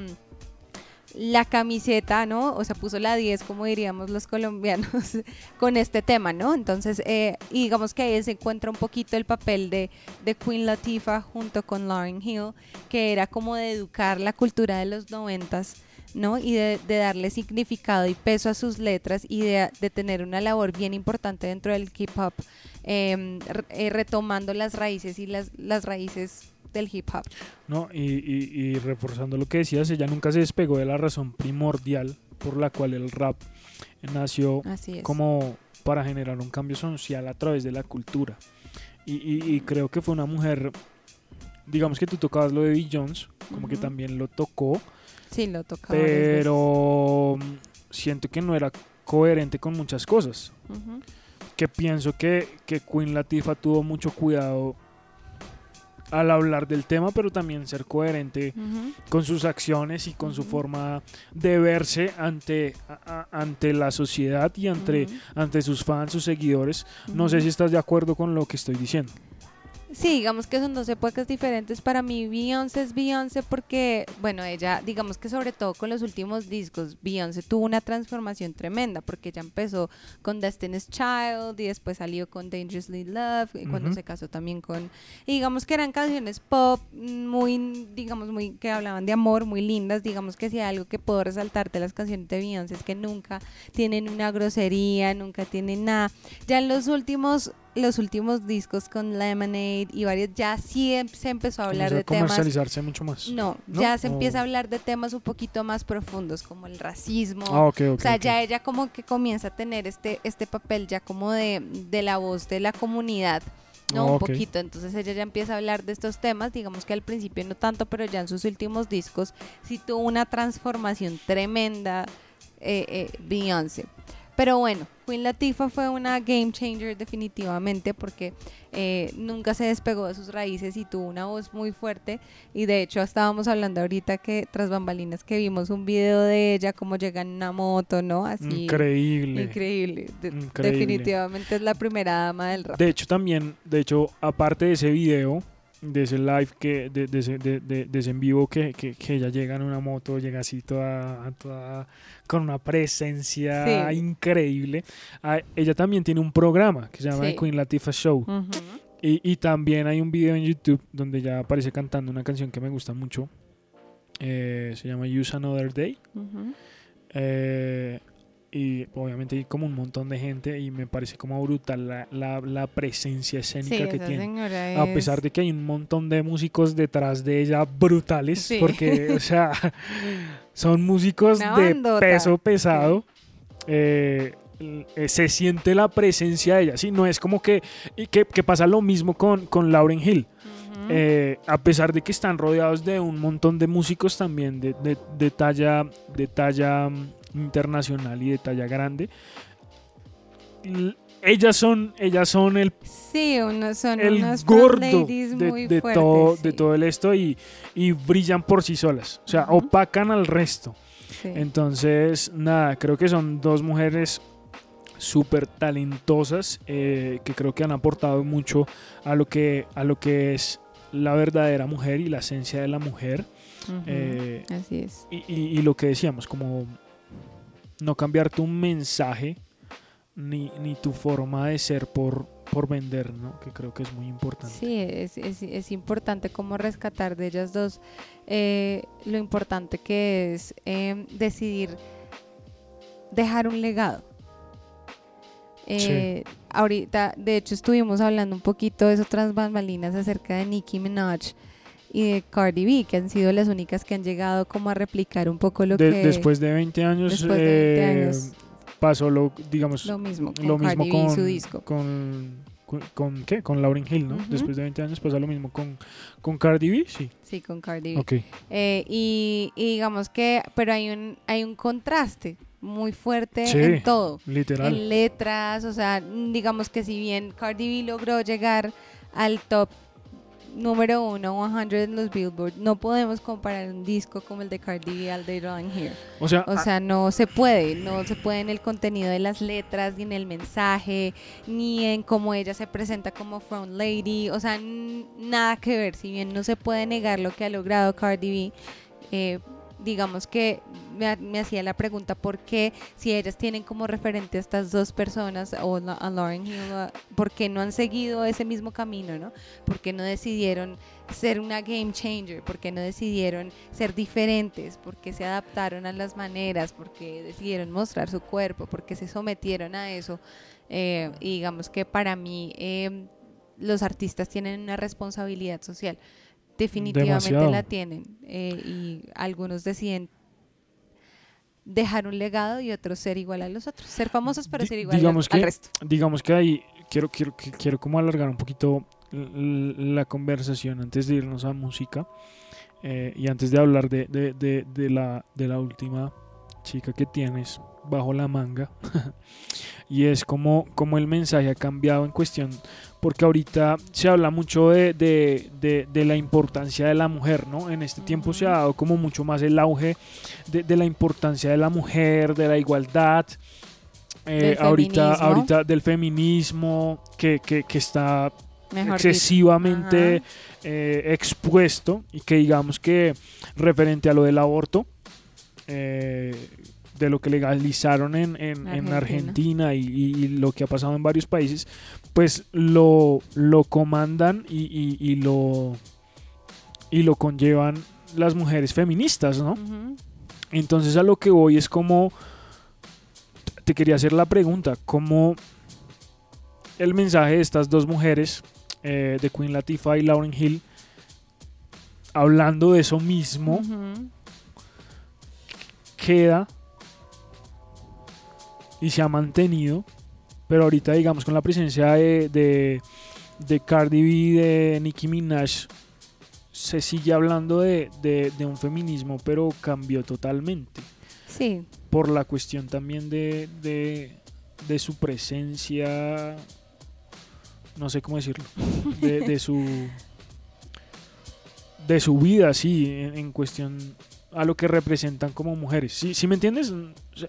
la camiseta, ¿no? O sea, puso la 10, como diríamos los colombianos, con este tema, ¿no? Entonces, eh, y digamos que ahí se encuentra un poquito el papel de, de Queen Latifah junto con Lauryn Hill, que era como de educar la cultura de los noventas. ¿No? Y de, de darle significado y peso a sus letras y de, de tener una labor bien importante dentro del hip hop, eh, re- eh, retomando las raíces y las, las raíces del hip hop. ¿no? Y, y- y reforzando lo que decías, ella nunca se despegó de la razón primordial por la cual el rap nació como para generar un cambio social a través de la cultura. Y, creo que fue una mujer, digamos que tú tocabas lo de Bill Jones, como que también lo tocó, Sí, lo pero siento que no era coherente con muchas cosas. Que pienso que, que Queen Latifah tuvo mucho cuidado al hablar del tema, pero también ser coherente con sus acciones y con su forma de verse ante, a- a- ante la sociedad y ante, ante sus fans, sus seguidores. No sé si estás de acuerdo con lo que estoy diciendo. Sí, digamos que son dos épocas diferentes. Para mí, Beyoncé es Beyoncé porque, bueno, ella, digamos que sobre todo con los últimos discos, Beyoncé tuvo una transformación tremenda porque ella empezó con Destiny's Child y después salió con Dangerously Love y cuando se casó también con, y digamos que eran canciones pop muy, digamos, muy que hablaban de amor, muy lindas. Digamos que si hay algo que puedo resaltar de las canciones de Beyoncé es que nunca tienen una grosería, nunca tienen nada. Ya en los últimos los últimos discos con Lemonade y varios, ya sí em- se empezó a hablar de temas. comercializarse mucho más. No, ¿No? ya se empieza a hablar de temas un poquito más profundos, como el racismo. Ah, ok, ok. o sea, ya ella como que comienza a tener este, este papel ya como de, de la voz de la comunidad. No, Ah, un poquito. Entonces ella ya empieza a hablar de estos temas, digamos que al principio no tanto, pero ya en sus últimos discos sí tuvo una transformación tremenda eh, eh, Beyoncé. Pero bueno, Queen Latifah fue una game changer definitivamente porque eh, nunca se despegó de sus raíces y tuvo una voz muy fuerte. Y de hecho estábamos hablando ahorita que tras bambalinas que vimos un video de ella como llega en una moto, ¿no? Así. Increíble. Increíble. De- Increíble. Definitivamente es la primera dama del rap. De hecho, también, de hecho, aparte de ese video, de ese live, que, de, de ese, de- de- ese en vivo que, que, que ella llega en una moto, llega así toda, toda con una presencia Sí. increíble. Ah, ella también tiene un programa que se llama Sí. The Queen Latifah Show. Y, y también hay un video en YouTube donde ella aparece cantando una canción que me gusta mucho. Eh, se llama Use Another Day. Eh, y obviamente hay como un montón de gente y me parece como brutal la, la, la presencia Sí, escénica que tiene. A pesar es- de que hay un montón de músicos detrás de ella brutales, Sí. porque, o sea, son músicos Una de bandota. peso pesado. eh, eh, se siente la presencia de ella, ¿sí? No es como que, y que, que pasa lo mismo con, con Lauryn Hill. Eh, a pesar de que están rodeados de un montón de músicos también de, de- de talla, de talla mm, internacional y de talla grande, ellas son, ellas son el, Sí, unos, son el unas gordo de, muy de fuertes, todo, de todo el esto y, y brillan por sí solas. O sea, opacan al resto. Sí. Entonces, nada, creo que son dos mujeres súper talentosas eh, que creo que han aportado mucho a lo que, a lo que es la verdadera mujer y la esencia de la mujer. Eh, Así es. y, y- y lo que decíamos, como no cambiar tu mensaje ni, ni tu forma de ser por, por vender, ¿no? Que creo que es muy importante. Sí, es, es, es importante como rescatar de ellas dos eh, lo importante que es eh, decidir dejar un legado. Eh, Ahorita, de hecho, estuvimos hablando un poquito de eso tras bambalinas acerca de Nicki Minaj y de Cardi B, que han sido las únicas que han llegado como a replicar un poco lo De- que después de 20 años, de 20 eh, años. pasó lo, digamos, lo mismo con lo Cardi mismo B con, y su disco. con, con, con- ¿qué? Con Lauryn Hill, ¿no? Ujú. Después de 20 años pasa lo mismo con, con Cardi B, sí. Sí, con Cardi B. Ok. Eh, y, y digamos que, pero hay un, hay un contraste muy fuerte Sí, en todo. Literal. En letras, o sea, digamos que si bien Cardi B logró llegar al top número uno, 100 en los Billboard, no podemos comparar un disco como el de Cardi B al de Rolling Here. O sea, O sea, no se puede, no se puede en el contenido de las letras, ni en el mensaje, ni en cómo ella se presenta como front lady, o sea, nada que ver, si bien no se puede negar lo que ha logrado Cardi B, eh, digamos que me, ha- me hacía la pregunta por qué, si ellas tienen como referente a estas dos personas, o a Lauren Hill, por qué no han seguido ese mismo camino, ¿no? ¿Por qué no decidieron ser una game changer? ¿Por qué no decidieron ser diferentes? ¿Por qué se adaptaron a las maneras? ¿Por qué decidieron mostrar su cuerpo? ¿Por qué se sometieron a eso? Eh, y digamos que para mí eh, los artistas tienen una responsabilidad social. Definitivamente Demasiado. la tienen. eh, y algunos deciden dejar un legado y otros ser igual a los otros. Ser famosos, pero Di- ser igual al, digamos al que- resto. digamos que ahí quiero, quiero, que- quiero como alargar un poquito la conversación antes de irnos a música eh, y antes de hablar de, de- de- de la, de la última chica que tienes bajo la manga y es como, como el mensaje ha cambiado en cuestión porque ahorita se habla mucho de, de- de- de la importancia de la mujer, ¿no? En este tiempo se ha dado como mucho más el auge de, la importancia de la mujer, de la igualdad, eh, Del ahorita, feminismo. ahorita del feminismo que, que- que está Mejor excesivamente eh, expuesto y que digamos que referente a lo del aborto, eh, de lo que legalizaron en, en- en Argentina. Y, lo que ha pasado en varios países, pues lo, lo comandan y, y- y lo, y lo conllevan las mujeres feministas, ¿no? Entonces a lo que voy es como, te quería hacer la pregunta, ¿cómo el mensaje de estas dos mujeres, eh, de Queen Latifah y Lauryn Hill, hablando de eso mismo, queda y se ha mantenido, pero ahorita digamos con la presencia de, de, de Cardi B, de Nicki Minaj, se sigue hablando de, de- de un feminismo, pero cambió totalmente Sí, por la cuestión también de, de, de su presencia, no sé cómo decirlo, de, su de su vida, sí, en, en cuestión a lo que representan como mujeres. ¿Sí, sí me entiendes? O sea,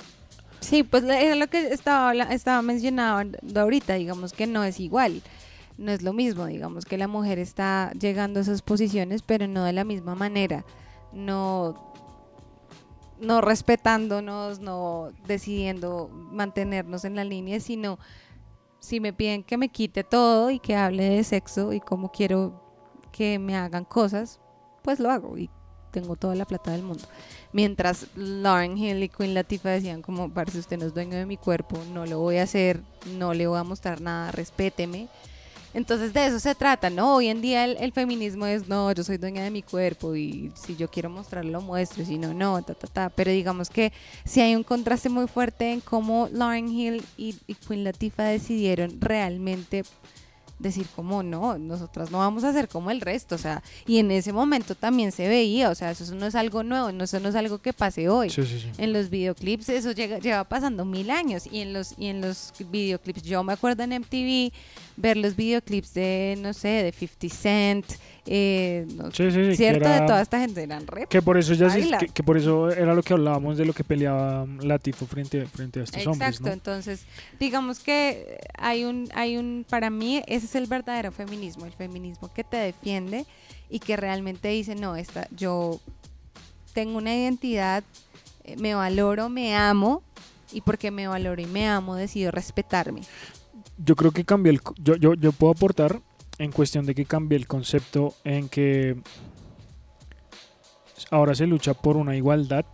Sí, pues era lo que estaba, estaba mencionando ahorita, digamos que no es igual, no es lo mismo, digamos que la mujer está llegando a esas posiciones, pero no de la misma manera, no, no respetándonos, no decidiendo mantenernos en la línea, sino si me piden que me quite todo y que hable de sexo y cómo quiero que me hagan cosas, pues lo hago y tengo toda la plata del mundo. Mientras Lauren Hill y Queen Latifah decían como, parce, usted no es dueño de mi cuerpo, no lo voy a hacer, no le voy a mostrar nada, respéteme. Entonces de eso se trata, ¿no? Hoy en día el, feminismo es, no, yo soy dueña de mi cuerpo y si yo quiero mostrarlo, lo muestro, y si no, no, ta, ta, ta. Pero digamos que sí hay un contraste muy fuerte en cómo Lauren Hill y, y Queen Latifah decidieron realmente decir como no, nosotras no vamos a ser como el resto, o sea, y en ese momento también se veía, o sea, eso no es algo nuevo, no, eso no es algo que pase hoy. sí, sí, sí. En los videoclips eso llega, lleva pasando mil años y en los y en los videoclips yo me acuerdo en MTV ver los videoclips de no sé de 50 Cent eh, no- Sí, sí, sí, que cierto era- de toda esta gente eran rap Que por eso ya se- que, que por eso era lo que hablábamos de lo que peleaba Latifah frente, frente a estos hombres, Exacto, ¿no? entonces digamos que hay un, hay un, para mí ese es el verdadero feminismo, el feminismo que te defiende y que realmente dice, no, esta, yo tengo una identidad, eh, me valoro, me amo y porque me valoro y me amo decido respetarme. Yo creo que cambié el... Yo, yo, yo puedo aportar en cuestión de que cambié el concepto en que ahora se lucha por una igualdad,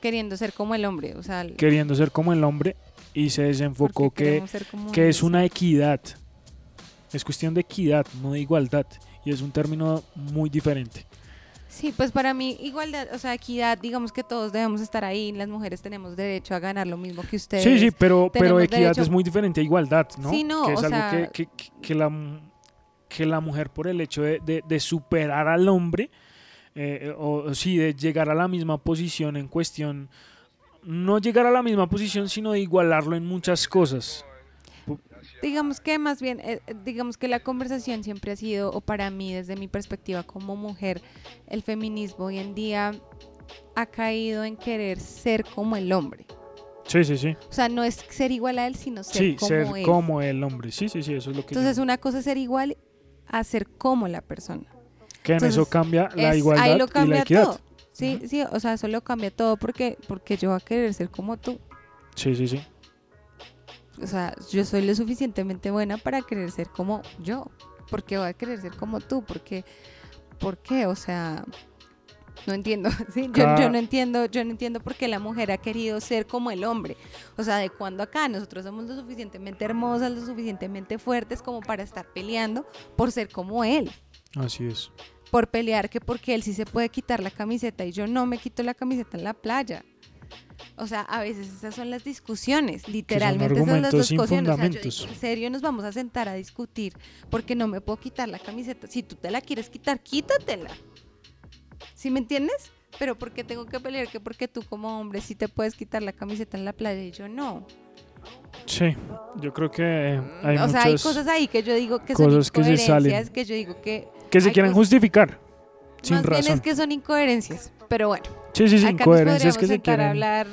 Queriendo ser como el hombre, o sea, el- queriendo ser como el hombre y se desenfocó que, que es una equidad. Es cuestión de equidad, no de igualdad. Y es un término muy diferente. Sí, pues para mí igualdad, o sea, equidad, digamos que todos debemos estar ahí, las mujeres tenemos derecho a ganar lo mismo que ustedes. Sí, sí, pero, pero equidad derecho- es muy diferente a igualdad, ¿no? Sí, no, que es o algo sea- que, que- que- que la, que la mujer por el hecho de, de- de superar al hombre, eh, o o sí, de llegar a la misma posición en cuestión, no llegar a la misma posición, sino de igualarlo en muchas cosas. Digamos que más bien, eh, eh, digamos que la conversación siempre ha sido, o para mí desde mi perspectiva como mujer, el feminismo hoy en día ha caído en querer ser como el hombre. Sí, sí, sí. O sea, no es ser igual a él, sino ser Sí, como ser él. como el hombre. Sí, sí, sí, eso es lo que... yo- Entonces una cosa es ser igual a ser como la persona. que en eso entonces, cambia la Es- igualdad ahí lo y la cambia equidad. todo. Sí, sí, o sea, eso lo cambia todo porque, porque yo voy a querer ser como tú. Sí, sí, sí. O sea, yo soy lo suficientemente buena para querer ser como yo. Porque voy a querer ser como tú. Porque, ¿por qué? O sea, no entiendo. ¿sí? Yo no entiendo, yo no entiendo por qué la mujer ha querido ser como el hombre. O sea, de cuando acá nosotros somos lo suficientemente hermosas, lo suficientemente fuertes como para estar peleando por ser como él. Así es. Por pelear que porque él sí se puede quitar la camiseta y yo no me quito la camiseta en la playa. O sea, a veces esas son las discusiones, literalmente esas son las discusiones. O sea, yo fundamentos. digo, en serio nos vamos a sentar a discutir porque no me puedo quitar la camiseta. Si tú te la quieres quitar, quítatela. ¿Sí me entiendes? Pero ¿por qué tengo que pelear? Que porque tú como hombre sí te puedes quitar la camiseta en la playa y yo no. Sí, yo creo que hay o sea, hay cosas ahí que yo digo que son cosas que se salen. incoherencias, que yo digo que que se quieren justificar sin más bien razón. es que son incoherencias. Pero bueno, Sí, sí, sí, acá incoherencias que se quieren hablar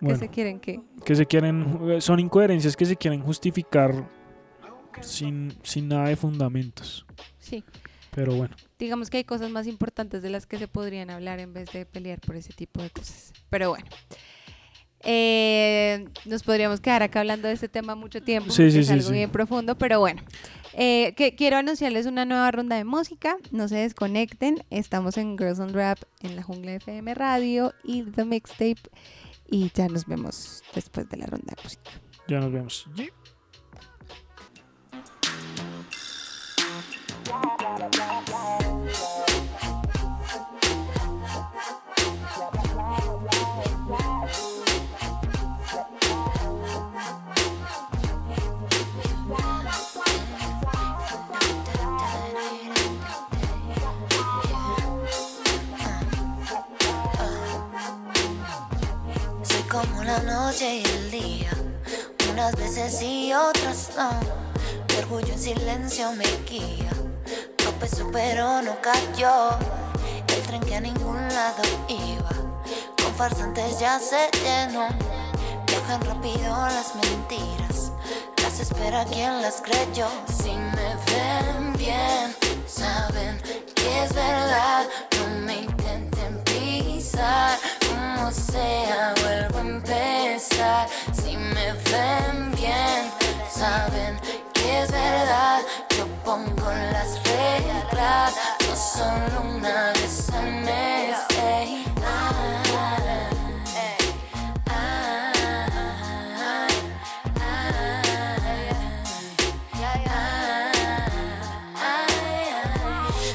bueno, que se quieren que que se quieren son incoherencias que se quieren justificar sin sin nada de fundamentos. sí. Pero bueno, digamos que hay cosas más importantes de las que se podrían hablar en vez de pelear por ese tipo de cosas. Pero bueno. Eh, nos podríamos quedar acá hablando de este tema mucho tiempo Sí, sí, es sí, algo bien profundo pero bueno Eh, que quiero anunciarles una nueva ronda de música. No se desconecten. Estamos en Girls on Rap en la jungla FM Radio y The Mixtape. Y ya nos vemos después de la ronda de música. Ya nos vemos. La noche y el día, unas veces sí, otras no. Mi orgullo en silencio me guía, tropezó pero no cayó. El tren que a ningún lado iba, con farsantes ya se llenó. Viajan rápido las mentiras, las espera quien las creyó. Si me ven bien, saben que es verdad, no me intenten pisar. Como sea, ven bien, saben que es verdad. Yo pongo las reglas, no solo una vez al mes.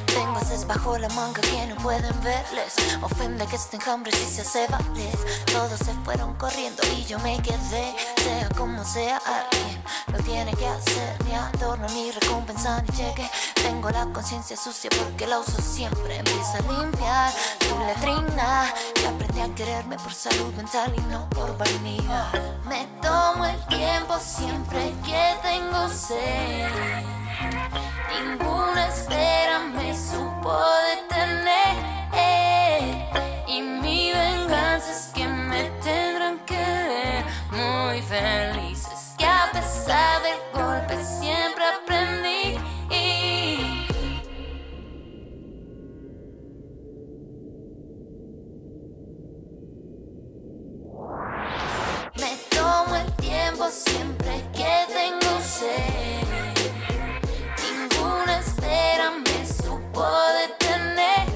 Tengo haces bajo la manga que no pueden verles. Ofende que estén hambres y se hace valer. Todos se fueron corriendo y yo me quedé. Sea como sea, alguien lo tiene que hacer. Ni adorno, ni recompensa, ni cheque. Tengo la conciencia sucia porque la uso siempre. Empieza a limpiar tu letrina. Y aprendí a quererme por salud mental y no por vanidad. Me tomo el tiempo siempre que tengo sed. Ninguna espera me supo detener. Y mi venganza es que me tendrán que ver muy felices. Que a pesar del golpe siempre aprendí. Me tomo el tiempo siempre que tengo sed entera me supo detener.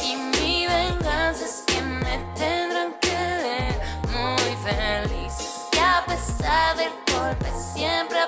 Y mi venganza es que me tendrán que ver muy felices. Que a pesar del golpe siempre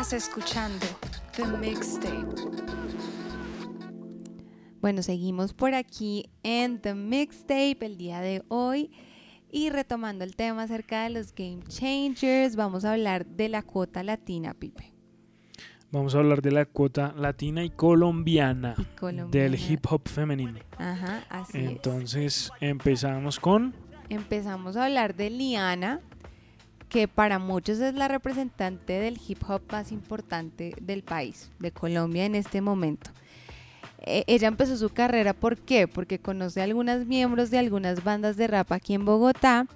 Estás escuchando The Mixtape. Bueno, seguimos por aquí en The Mixtape el día de hoy y retomando el tema acerca de los Game Changers, vamos a hablar de la cuota latina, Pipe. Vamos a hablar de la cuota latina y colombiana, Y colombiana. del hip hop femenino. Ajá, así es. Entonces empezamos con Empezamos a hablar de Liana, que para muchos es la representante del hip hop más importante del país, de Colombia en este momento. Eh, ella empezó su carrera, ¿por qué? Porque conoce a algunos miembros de algunas bandas de rap aquí en Bogotá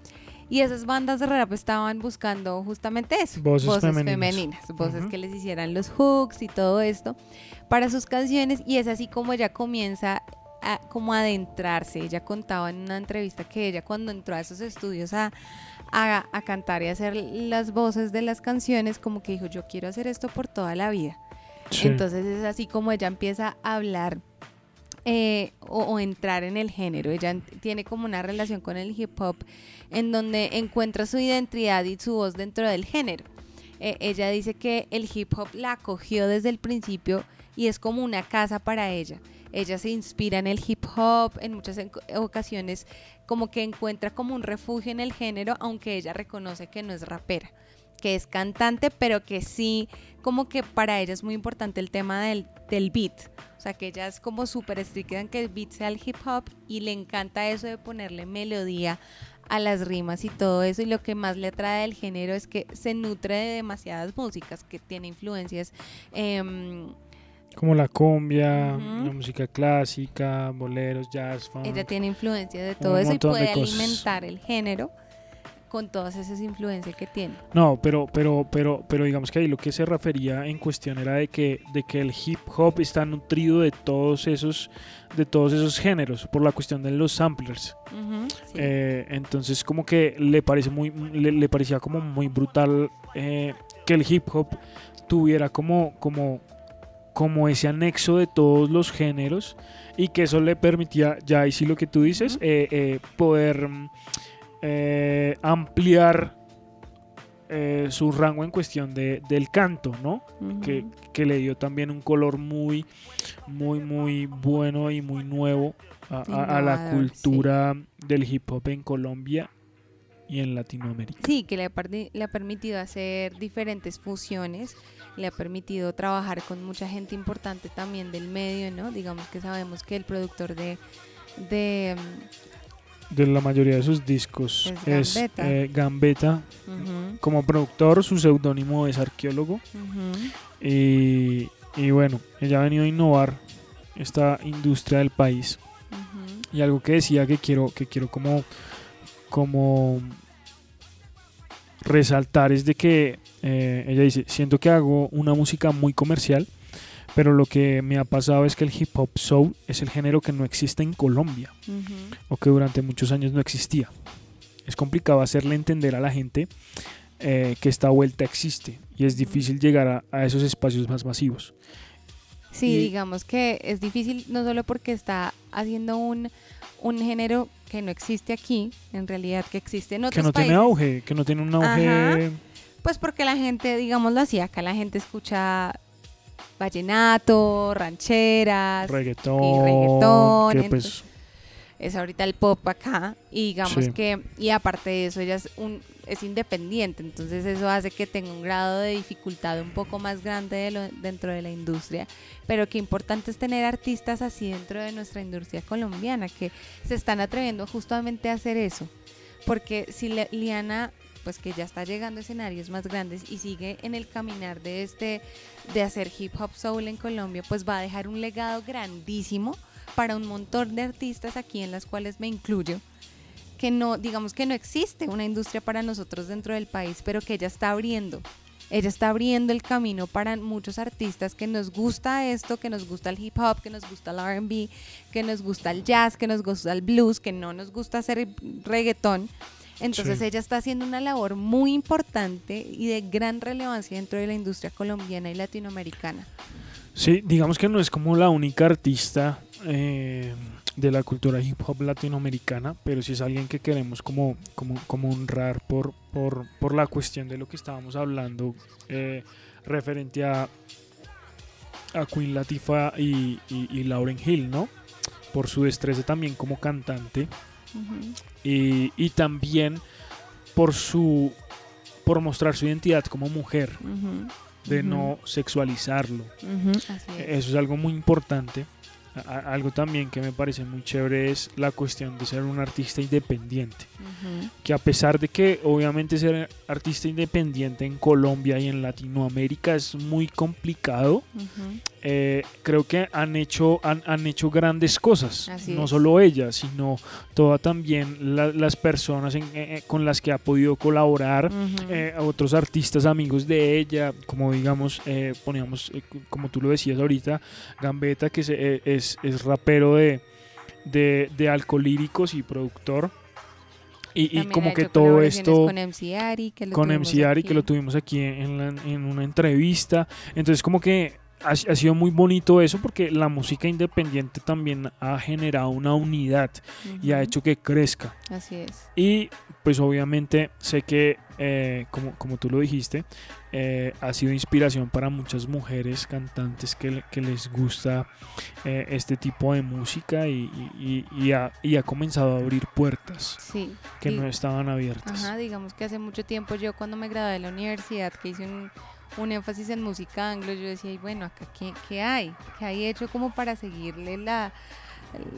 y esas bandas de rap estaban buscando justamente eso, Voces femeninas. femeninas, voces que les hicieran los hooks y todo esto para sus canciones y es así como ella comienza a como adentrarse. Ella contaba en una entrevista que ella cuando entró a esos estudios a, a, a cantar y a hacer las voces de las canciones, como que dijo, yo quiero hacer esto por toda la vida. Sí. Entonces es así como ella empieza a hablar eh, o, o entrar en el género. Ella en- tiene como una relación con el hip hop en donde encuentra su identidad y su voz dentro del género. Eh, ella dice que el hip hop la acogió desde el principio y es como una casa para ella. Ella se inspira en el hip hop, en muchas ocasiones como que encuentra como un refugio en el género, aunque ella reconoce que no es rapera, que es cantante, pero que sí, como que para ella es muy importante el tema del, del beat. O sea, que ella es como súper estricta en que el beat sea el hip hop y le encanta eso de ponerle melodía a las rimas y todo eso. Y lo que más le atrae del género es que se nutre de demasiadas músicas, que tiene influencias. em, como la cumbia, la música clásica, boleros, jazz, funk. ella tiene influencias de todo eso y puede alimentar el género con todas esas influencias que tiene. No, pero, pero, pero, pero digamos que ahí lo que se refería en cuestión era de que, de que el hip hop está nutrido de todos esos, de todos esos géneros, por la cuestión de los samplers. Sí. Eh, entonces como que le parece muy, le, le parecía como muy brutal eh, que el hip hop tuviera como, como, como ese anexo de todos los géneros y que eso le permitía, ya ahí sí lo que tú dices, eh, eh, poder mm, eh, ampliar su rango en cuestión de, del canto, ¿no? que, que le dio también un color muy, muy, muy bueno y muy nuevo a, a- a la cultura del hip hop en Colombia y en Latinoamérica. Sí, que le ha, le ha permitido hacer diferentes fusiones, le ha permitido trabajar con mucha gente importante también del medio, ¿no? Digamos que sabemos que el productor de, de De la mayoría de sus discos Es es Gambetta. eh, Gambetta. mm, Como productor, su seudónimo es arqueólogo. Y, y bueno, ella ha venido a innovar esta industria del país. Y algo que decía que quiero, que quiero como, como resaltar es de que eh, ella dice, siento que hago una música muy comercial, pero lo que me ha pasado es que el hip hop soul es el género que no existe en Colombia o que durante muchos años no existía. Es complicado hacerle entender a la gente eh, que esta vuelta existe y es difícil llegar a, a esos espacios más masivos. Sí, Y- digamos que es difícil no solo porque está haciendo un, un género que no existe aquí, en realidad que existe en otros Que no países. tiene auge, que no tiene un auge... Ajá. Pues porque la gente, digámoslo así, acá la gente escucha vallenato, rancheras, reggaetón, y reggaetón, que entonces- pues es ahorita el pop acá y digamos Sí. que y aparte de eso ella es un es independiente entonces eso hace que tenga un grado de dificultad un poco más grande de lo- dentro de la industria pero qué importante es tener artistas así dentro de nuestra industria colombiana que se están atreviendo justamente a hacer eso porque si le- Liana pues que ya está llegando a escenarios más grandes y sigue en el caminar de este de hacer hip hop soul en Colombia pues va a dejar un legado grandísimo para un montón de artistas aquí en las cuales me incluyo que no digamos que no existe una industria para nosotros dentro del país pero que ella está abriendo ella está abriendo el camino para muchos artistas que nos gusta esto, que nos gusta el hip hop, que nos gusta el RB, que nos gusta el jazz, que nos gusta el blues, que no nos gusta hacer reggaetón. Entonces Sí. ella está haciendo una labor muy importante y de gran relevancia dentro de la industria colombiana y latinoamericana. Sí, digamos que no es como la única artista eh, de la cultura hip hop latinoamericana, pero sí es alguien que queremos como, como, como honrar por, por, por la cuestión de lo que estábamos hablando eh, referente a, a Queen Latifah y, y, y Lauryn Hill, ¿no? Por su destreza también como cantante y, y también por su por mostrar su identidad como mujer, de no sexualizarlo. es. Eso es algo muy importante. Algo también que me parece muy chévere es la cuestión de ser un artista independiente. Que a pesar de que obviamente ser artista independiente en Colombia y en Latinoamérica es muy complicado, eh, creo que han hecho, han, han hecho grandes cosas. Así no es. solo ella, sino todas también la- las personas en- eh, con las que ha podido colaborar. Eh, a otros artistas amigos de ella, como digamos, poníamos, como tú lo decías ahorita, Gambetta, que se- es, es rapero de, de, de alcolíricos y productor. Y, como que todo esto con MC Ari, que lo con tuvimos MC Ari, aquí. que lo tuvimos aquí en, la- en una entrevista. Entonces como que ha, sido muy bonito eso porque la música independiente también ha generado una unidad y ha hecho que crezca. Así es. Y pues obviamente sé que, eh, como, como tú lo dijiste, eh, ha sido inspiración para muchas mujeres cantantes que, que les gusta eh, este tipo de música y, y- y- ha, y ha comenzado a abrir puertas Sí. que no estaban abiertas. Ajá, digamos que hace mucho tiempo yo cuando me gradué de la universidad que hice un, un énfasis en música anglo, yo decía, y bueno, acá qué, qué hay, qué hay hecho como para seguirle la,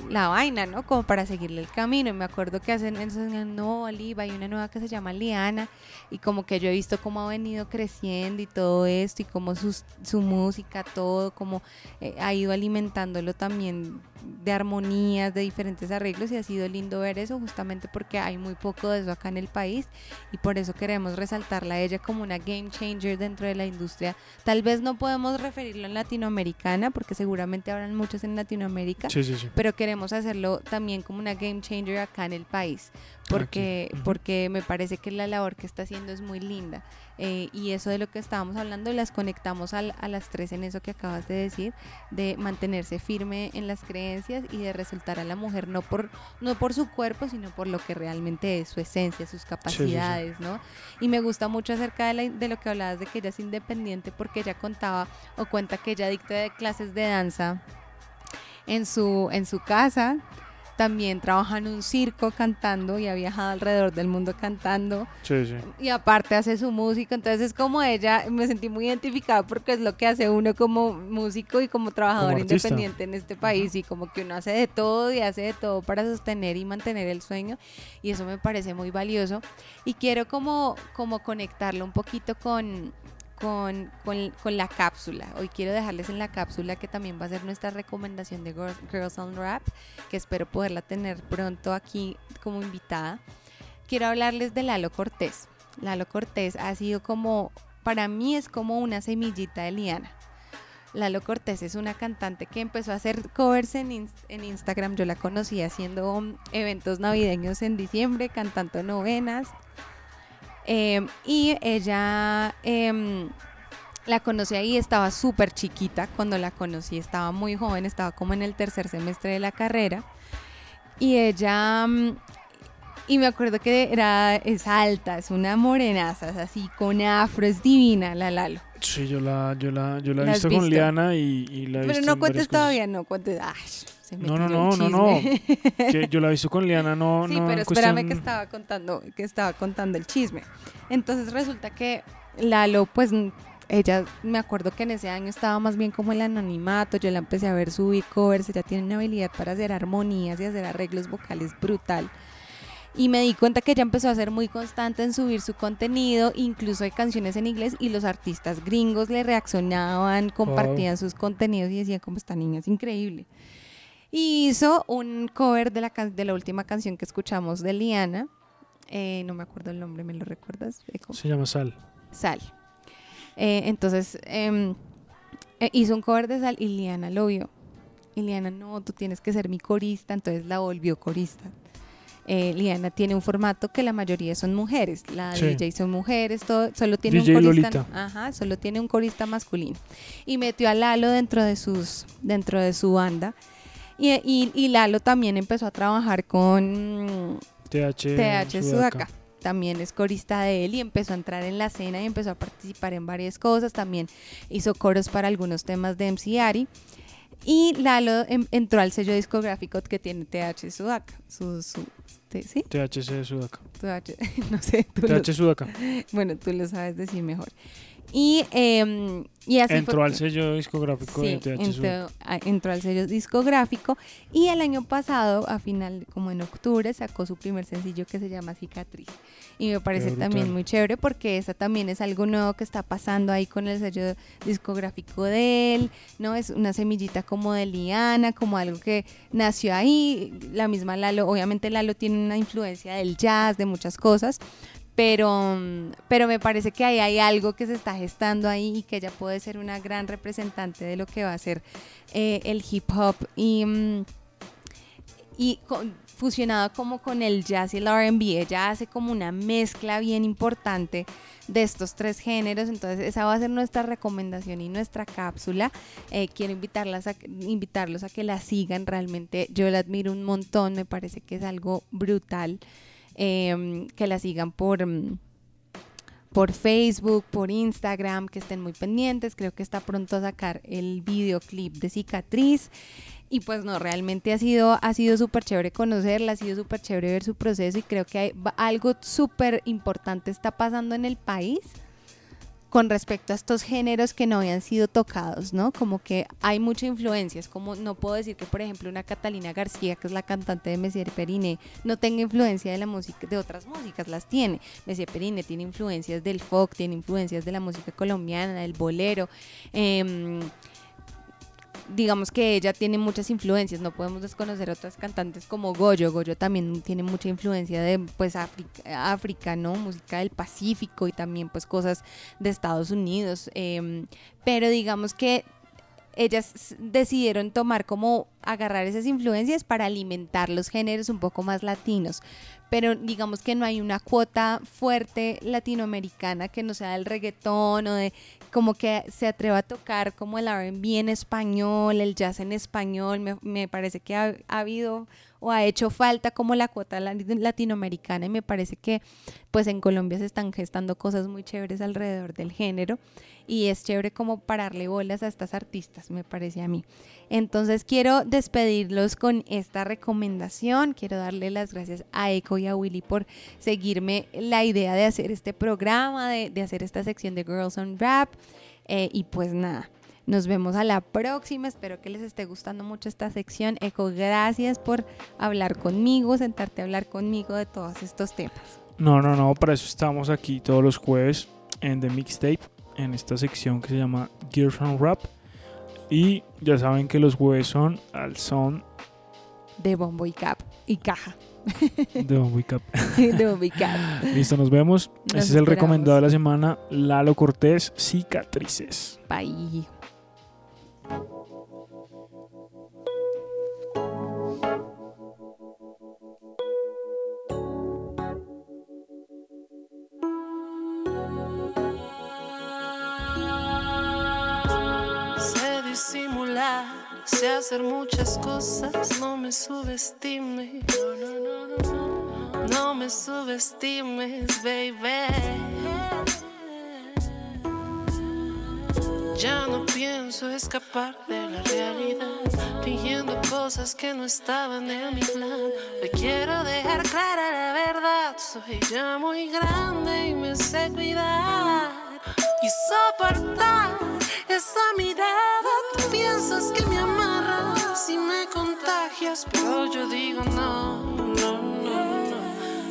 la vaina, ¿no? Como para seguirle el camino. Y me acuerdo que hacen eso, no, Oliva, hay una nueva que se llama Liana, y como que yo he visto cómo ha venido creciendo y todo esto, y cómo sus, su música, todo, como eh, ha ido alimentándolo también de armonías, de diferentes arreglos, y ha sido lindo ver eso, justamente porque hay muy poco de eso acá en el país, y por eso queremos resaltarla a ella como una game changer dentro de la industria. Tal vez no podemos referirlo en latinoamericana, porque seguramente habrán muchos en Latinoamérica, Sí, sí, sí. pero queremos hacerlo también como una game changer acá en el país, porque, porque me parece que la labor que está haciendo es muy linda. Eh, y eso de lo que estábamos hablando, las conectamos al- a, las tres en eso que acabas de decir, de mantenerse firme en las creencias y de resaltar a la mujer no por, no por su cuerpo, sino por lo que realmente es su esencia, sus capacidades, ¿no? Y me gusta mucho acerca de, la- de lo que hablabas de que ella es independiente, porque ella contaba o cuenta que ella dicta de clases de danza en su, en su casa también trabaja en un circo cantando y ha viajado alrededor del mundo cantando. Sí, sí. y aparte hace su música, entonces es como ella, me sentí muy identificada porque es lo que hace uno como músico y como trabajador Como independiente en este país y como que uno hace de todo y hace de todo para sostener y mantener el sueño y eso me parece muy valioso. Y quiero como, como conectarlo un poquito con, con, con- con la cápsula. Hoy quiero dejarles en la cápsula que también va a ser nuestra recomendación de Girls, on Rap, que espero poderla tener pronto aquí como invitada. Quiero hablarles de Lalo Cortés. Lalo Cortés ha sido como, para mí es como una semillita de liana. Lalo Cortés es una cantante que empezó a hacer covers en, en Instagram. Yo la conocí haciendo um, eventos navideños en diciembre, cantando novenas. Em, y ella em, la conocí ahí, estaba súper chiquita cuando la conocí, estaba muy joven, estaba como en el tercer semestre de la carrera. Y ella, mm, y me acuerdo que era, es alta, es una morenaza, es así, con afro, es divina la Lalo. Sí, yo la, yo la, yo la he ¿La has visto con? Liana y, y la he Pero visto no cuentes todavía, no cuentes. Ay, se No, no, no, no, no. Que yo la visto con Liana, no, Sí, no. pero espérame cuestión- que estaba contando, que estaba contando el chisme. Entonces resulta que Lalo, pues ella, me acuerdo que en ese año estaba más bien como el anonimato, yo la empecé a ver subir covers, ella tiene una habilidad para hacer armonías y hacer arreglos vocales brutal. Y me di cuenta que ella empezó a ser muy constante en subir su contenido, incluso hay canciones en inglés y los artistas gringos le reaccionaban, compartían sus contenidos y decían como esta niña es increíble. Y hizo un cover de la, can- de la última canción que escuchamos de Liana. Eh, no me acuerdo el nombre, ¿me lo recuerdas? Se llama Sal. Sal. Eh, entonces em, eh, hizo un cover de Sal y Liana lo vio. Y Liana, no, tú tienes que ser mi corista, entonces la volvió corista. Eh, Liana tiene un formato que la mayoría son mujeres, la Sí. DJ son mujeres, todo, solo tiene DJ un corista, Lolita. ajá, solo tiene un corista masculino. Y metió a Lalo dentro de sus, dentro de su banda. Y, y- y Lalo también empezó a trabajar con TH, TH Sudaka. También es corista de él y empezó a entrar en la escena y empezó a participar en varias cosas. También hizo coros para algunos temas de MC Ari. Y Lalo em- entró al sello discográfico que tiene TH Sudaka. Su, su- ¿Sí? THC Sudaka. TH, no sé. Tú lo- bueno, tú lo sabes decir mejor. Y, y así fue Entró al sello discográfico Sí, de entró, entró al sello discográfico y el año pasado, a final, como en octubre, sacó su primer sencillo que se llama Cicatriz. Y me parece también muy chévere porque esa también es algo nuevo que está pasando ahí con el sello discográfico de él, ¿no? Es una semillita como de liana, como algo que nació ahí. La misma Lalo, obviamente Lalo tiene una influencia del jazz, de muchas cosas, pero, pero me parece que ahí hay algo que se está gestando ahí y que ella puede ser una gran representante de lo que va a ser eh, el hip hop. Y, mm, y fusionado como con el jazz y el R&B, ella hace como una mezcla bien importante de estos tres géneros, entonces esa va a ser nuestra recomendación y nuestra cápsula. Eh, quiero invitarlas a, invitarlos a que la sigan, realmente yo la admiro un montón, me parece que es algo brutal eh, que la sigan por, mm, por Facebook, por Instagram, que estén muy pendientes. Creo que está pronto a sacar el videoclip de Cicatriz. Y pues no, realmente ha sido, ha sido súper chévere conocerla, ha sido súper chévere ver su proceso y creo que hay, algo súper importante está pasando en el país con respecto a estos géneros que no habían sido tocados, ¿no? Como que hay mucha influencia, es como no puedo decir que por ejemplo una Catalina García, que es la cantante de Messier Periné, no tenga influencia de la música de otras músicas, las tiene. Messier Periné tiene influencias del folk, tiene influencias de la música colombiana, del bolero. em, digamos que ella tiene muchas influencias, no podemos desconocer otras cantantes como Goyo, Goyo también tiene mucha influencia de pues África, África, ¿no? Música del Pacífico y también pues cosas de Estados Unidos, em, pero digamos que ellas decidieron tomar como agarrar esas influencias para alimentar los géneros un poco más latinos. Pero digamos que no hay una cuota fuerte latinoamericana que no sea del reggaetón o de como que se atreva a tocar como el R&B en español, el jazz en español. Me, parece que ha, ha habido o ha hecho falta como la cuota la- latinoamericana y me parece que pues en Colombia se están gestando cosas muy chéveres alrededor del género y es chévere como pararle bolas a estas artistas, me parece a mí. Entonces quiero despedirlos con esta recomendación. Quiero darle las gracias a Eco y a Willy por seguirme la idea de hacer este programa, de, hacer esta sección de Girls on Rap. Eh, y pues nada, nos vemos a la próxima. Espero que les esté gustando mucho esta sección. Eco, gracias por hablar conmigo, sentarte a hablar conmigo de todos estos temas. No, no, no, para eso estamos aquí todos los jueves en The Mixtape, en esta sección que se llama Gears and Rap. Y ya saben que los jueves son al son De bombo y cap y caja. de Bombo y Cap. de bombo y cap. Listo, nos vemos. Nos este es el recomendado de la semana, Lalo Cortés, Cicatrices. Bye. Disimular, sé hacer muchas cosas, no me subestimes. No me subestimes, baby. Ya no pienso escapar de la realidad, fingiendo cosas que no estaban en mi plan. Hoy quiero dejar clara la verdad, soy ya muy grande y me sé cuidar y soportar esa mirada. Tú piensas que me amarras y me contagias, pero yo digo no, no, no, no.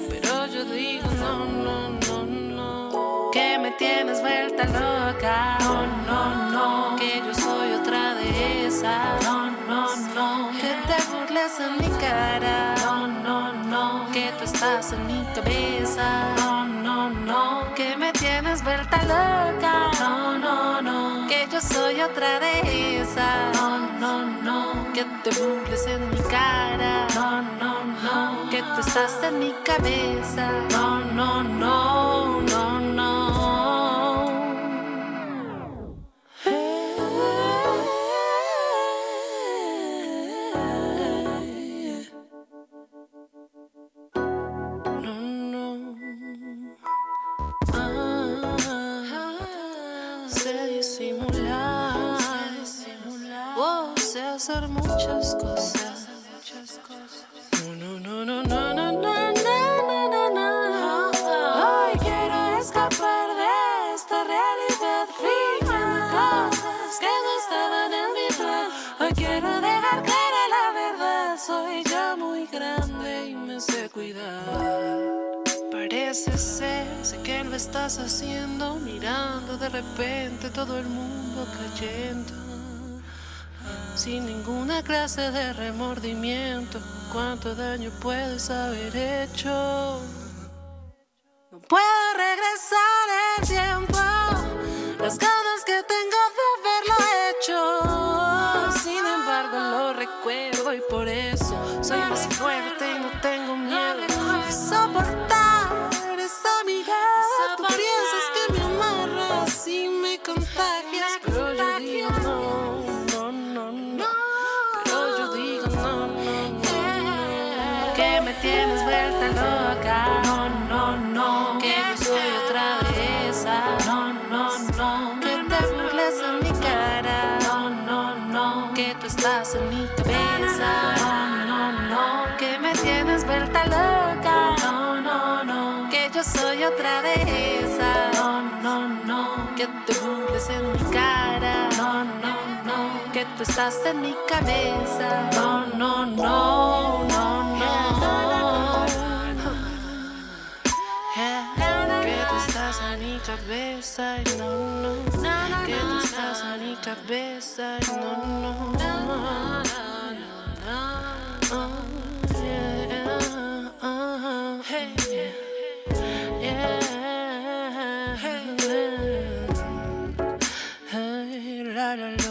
Pero yo digo no, no, no, no. Que me tienes vuelta loca. No, no, no. Que yo soy otra de esas. No, no, no. Que te burles en mi cara. No, no, no. Que tú estás en mi cabeza. No, no, no. Que me tienes vuelta loca. Otra de esas. No, no, no. Que te burles en mi cara. No, no, no. Que tú estás en mi cabeza. No, no, no, no, no. Repente todo el mundo cayendo. Sin ninguna clase de remordimiento, cuánto daño puedes haber hecho. No puedo regresar el tiempo, las estás en mi cabeza. No, no, no, no, no. Que tú estás en mi cabeza y no, no. Que tú estás en mi cabeza y no, no. La, la, la.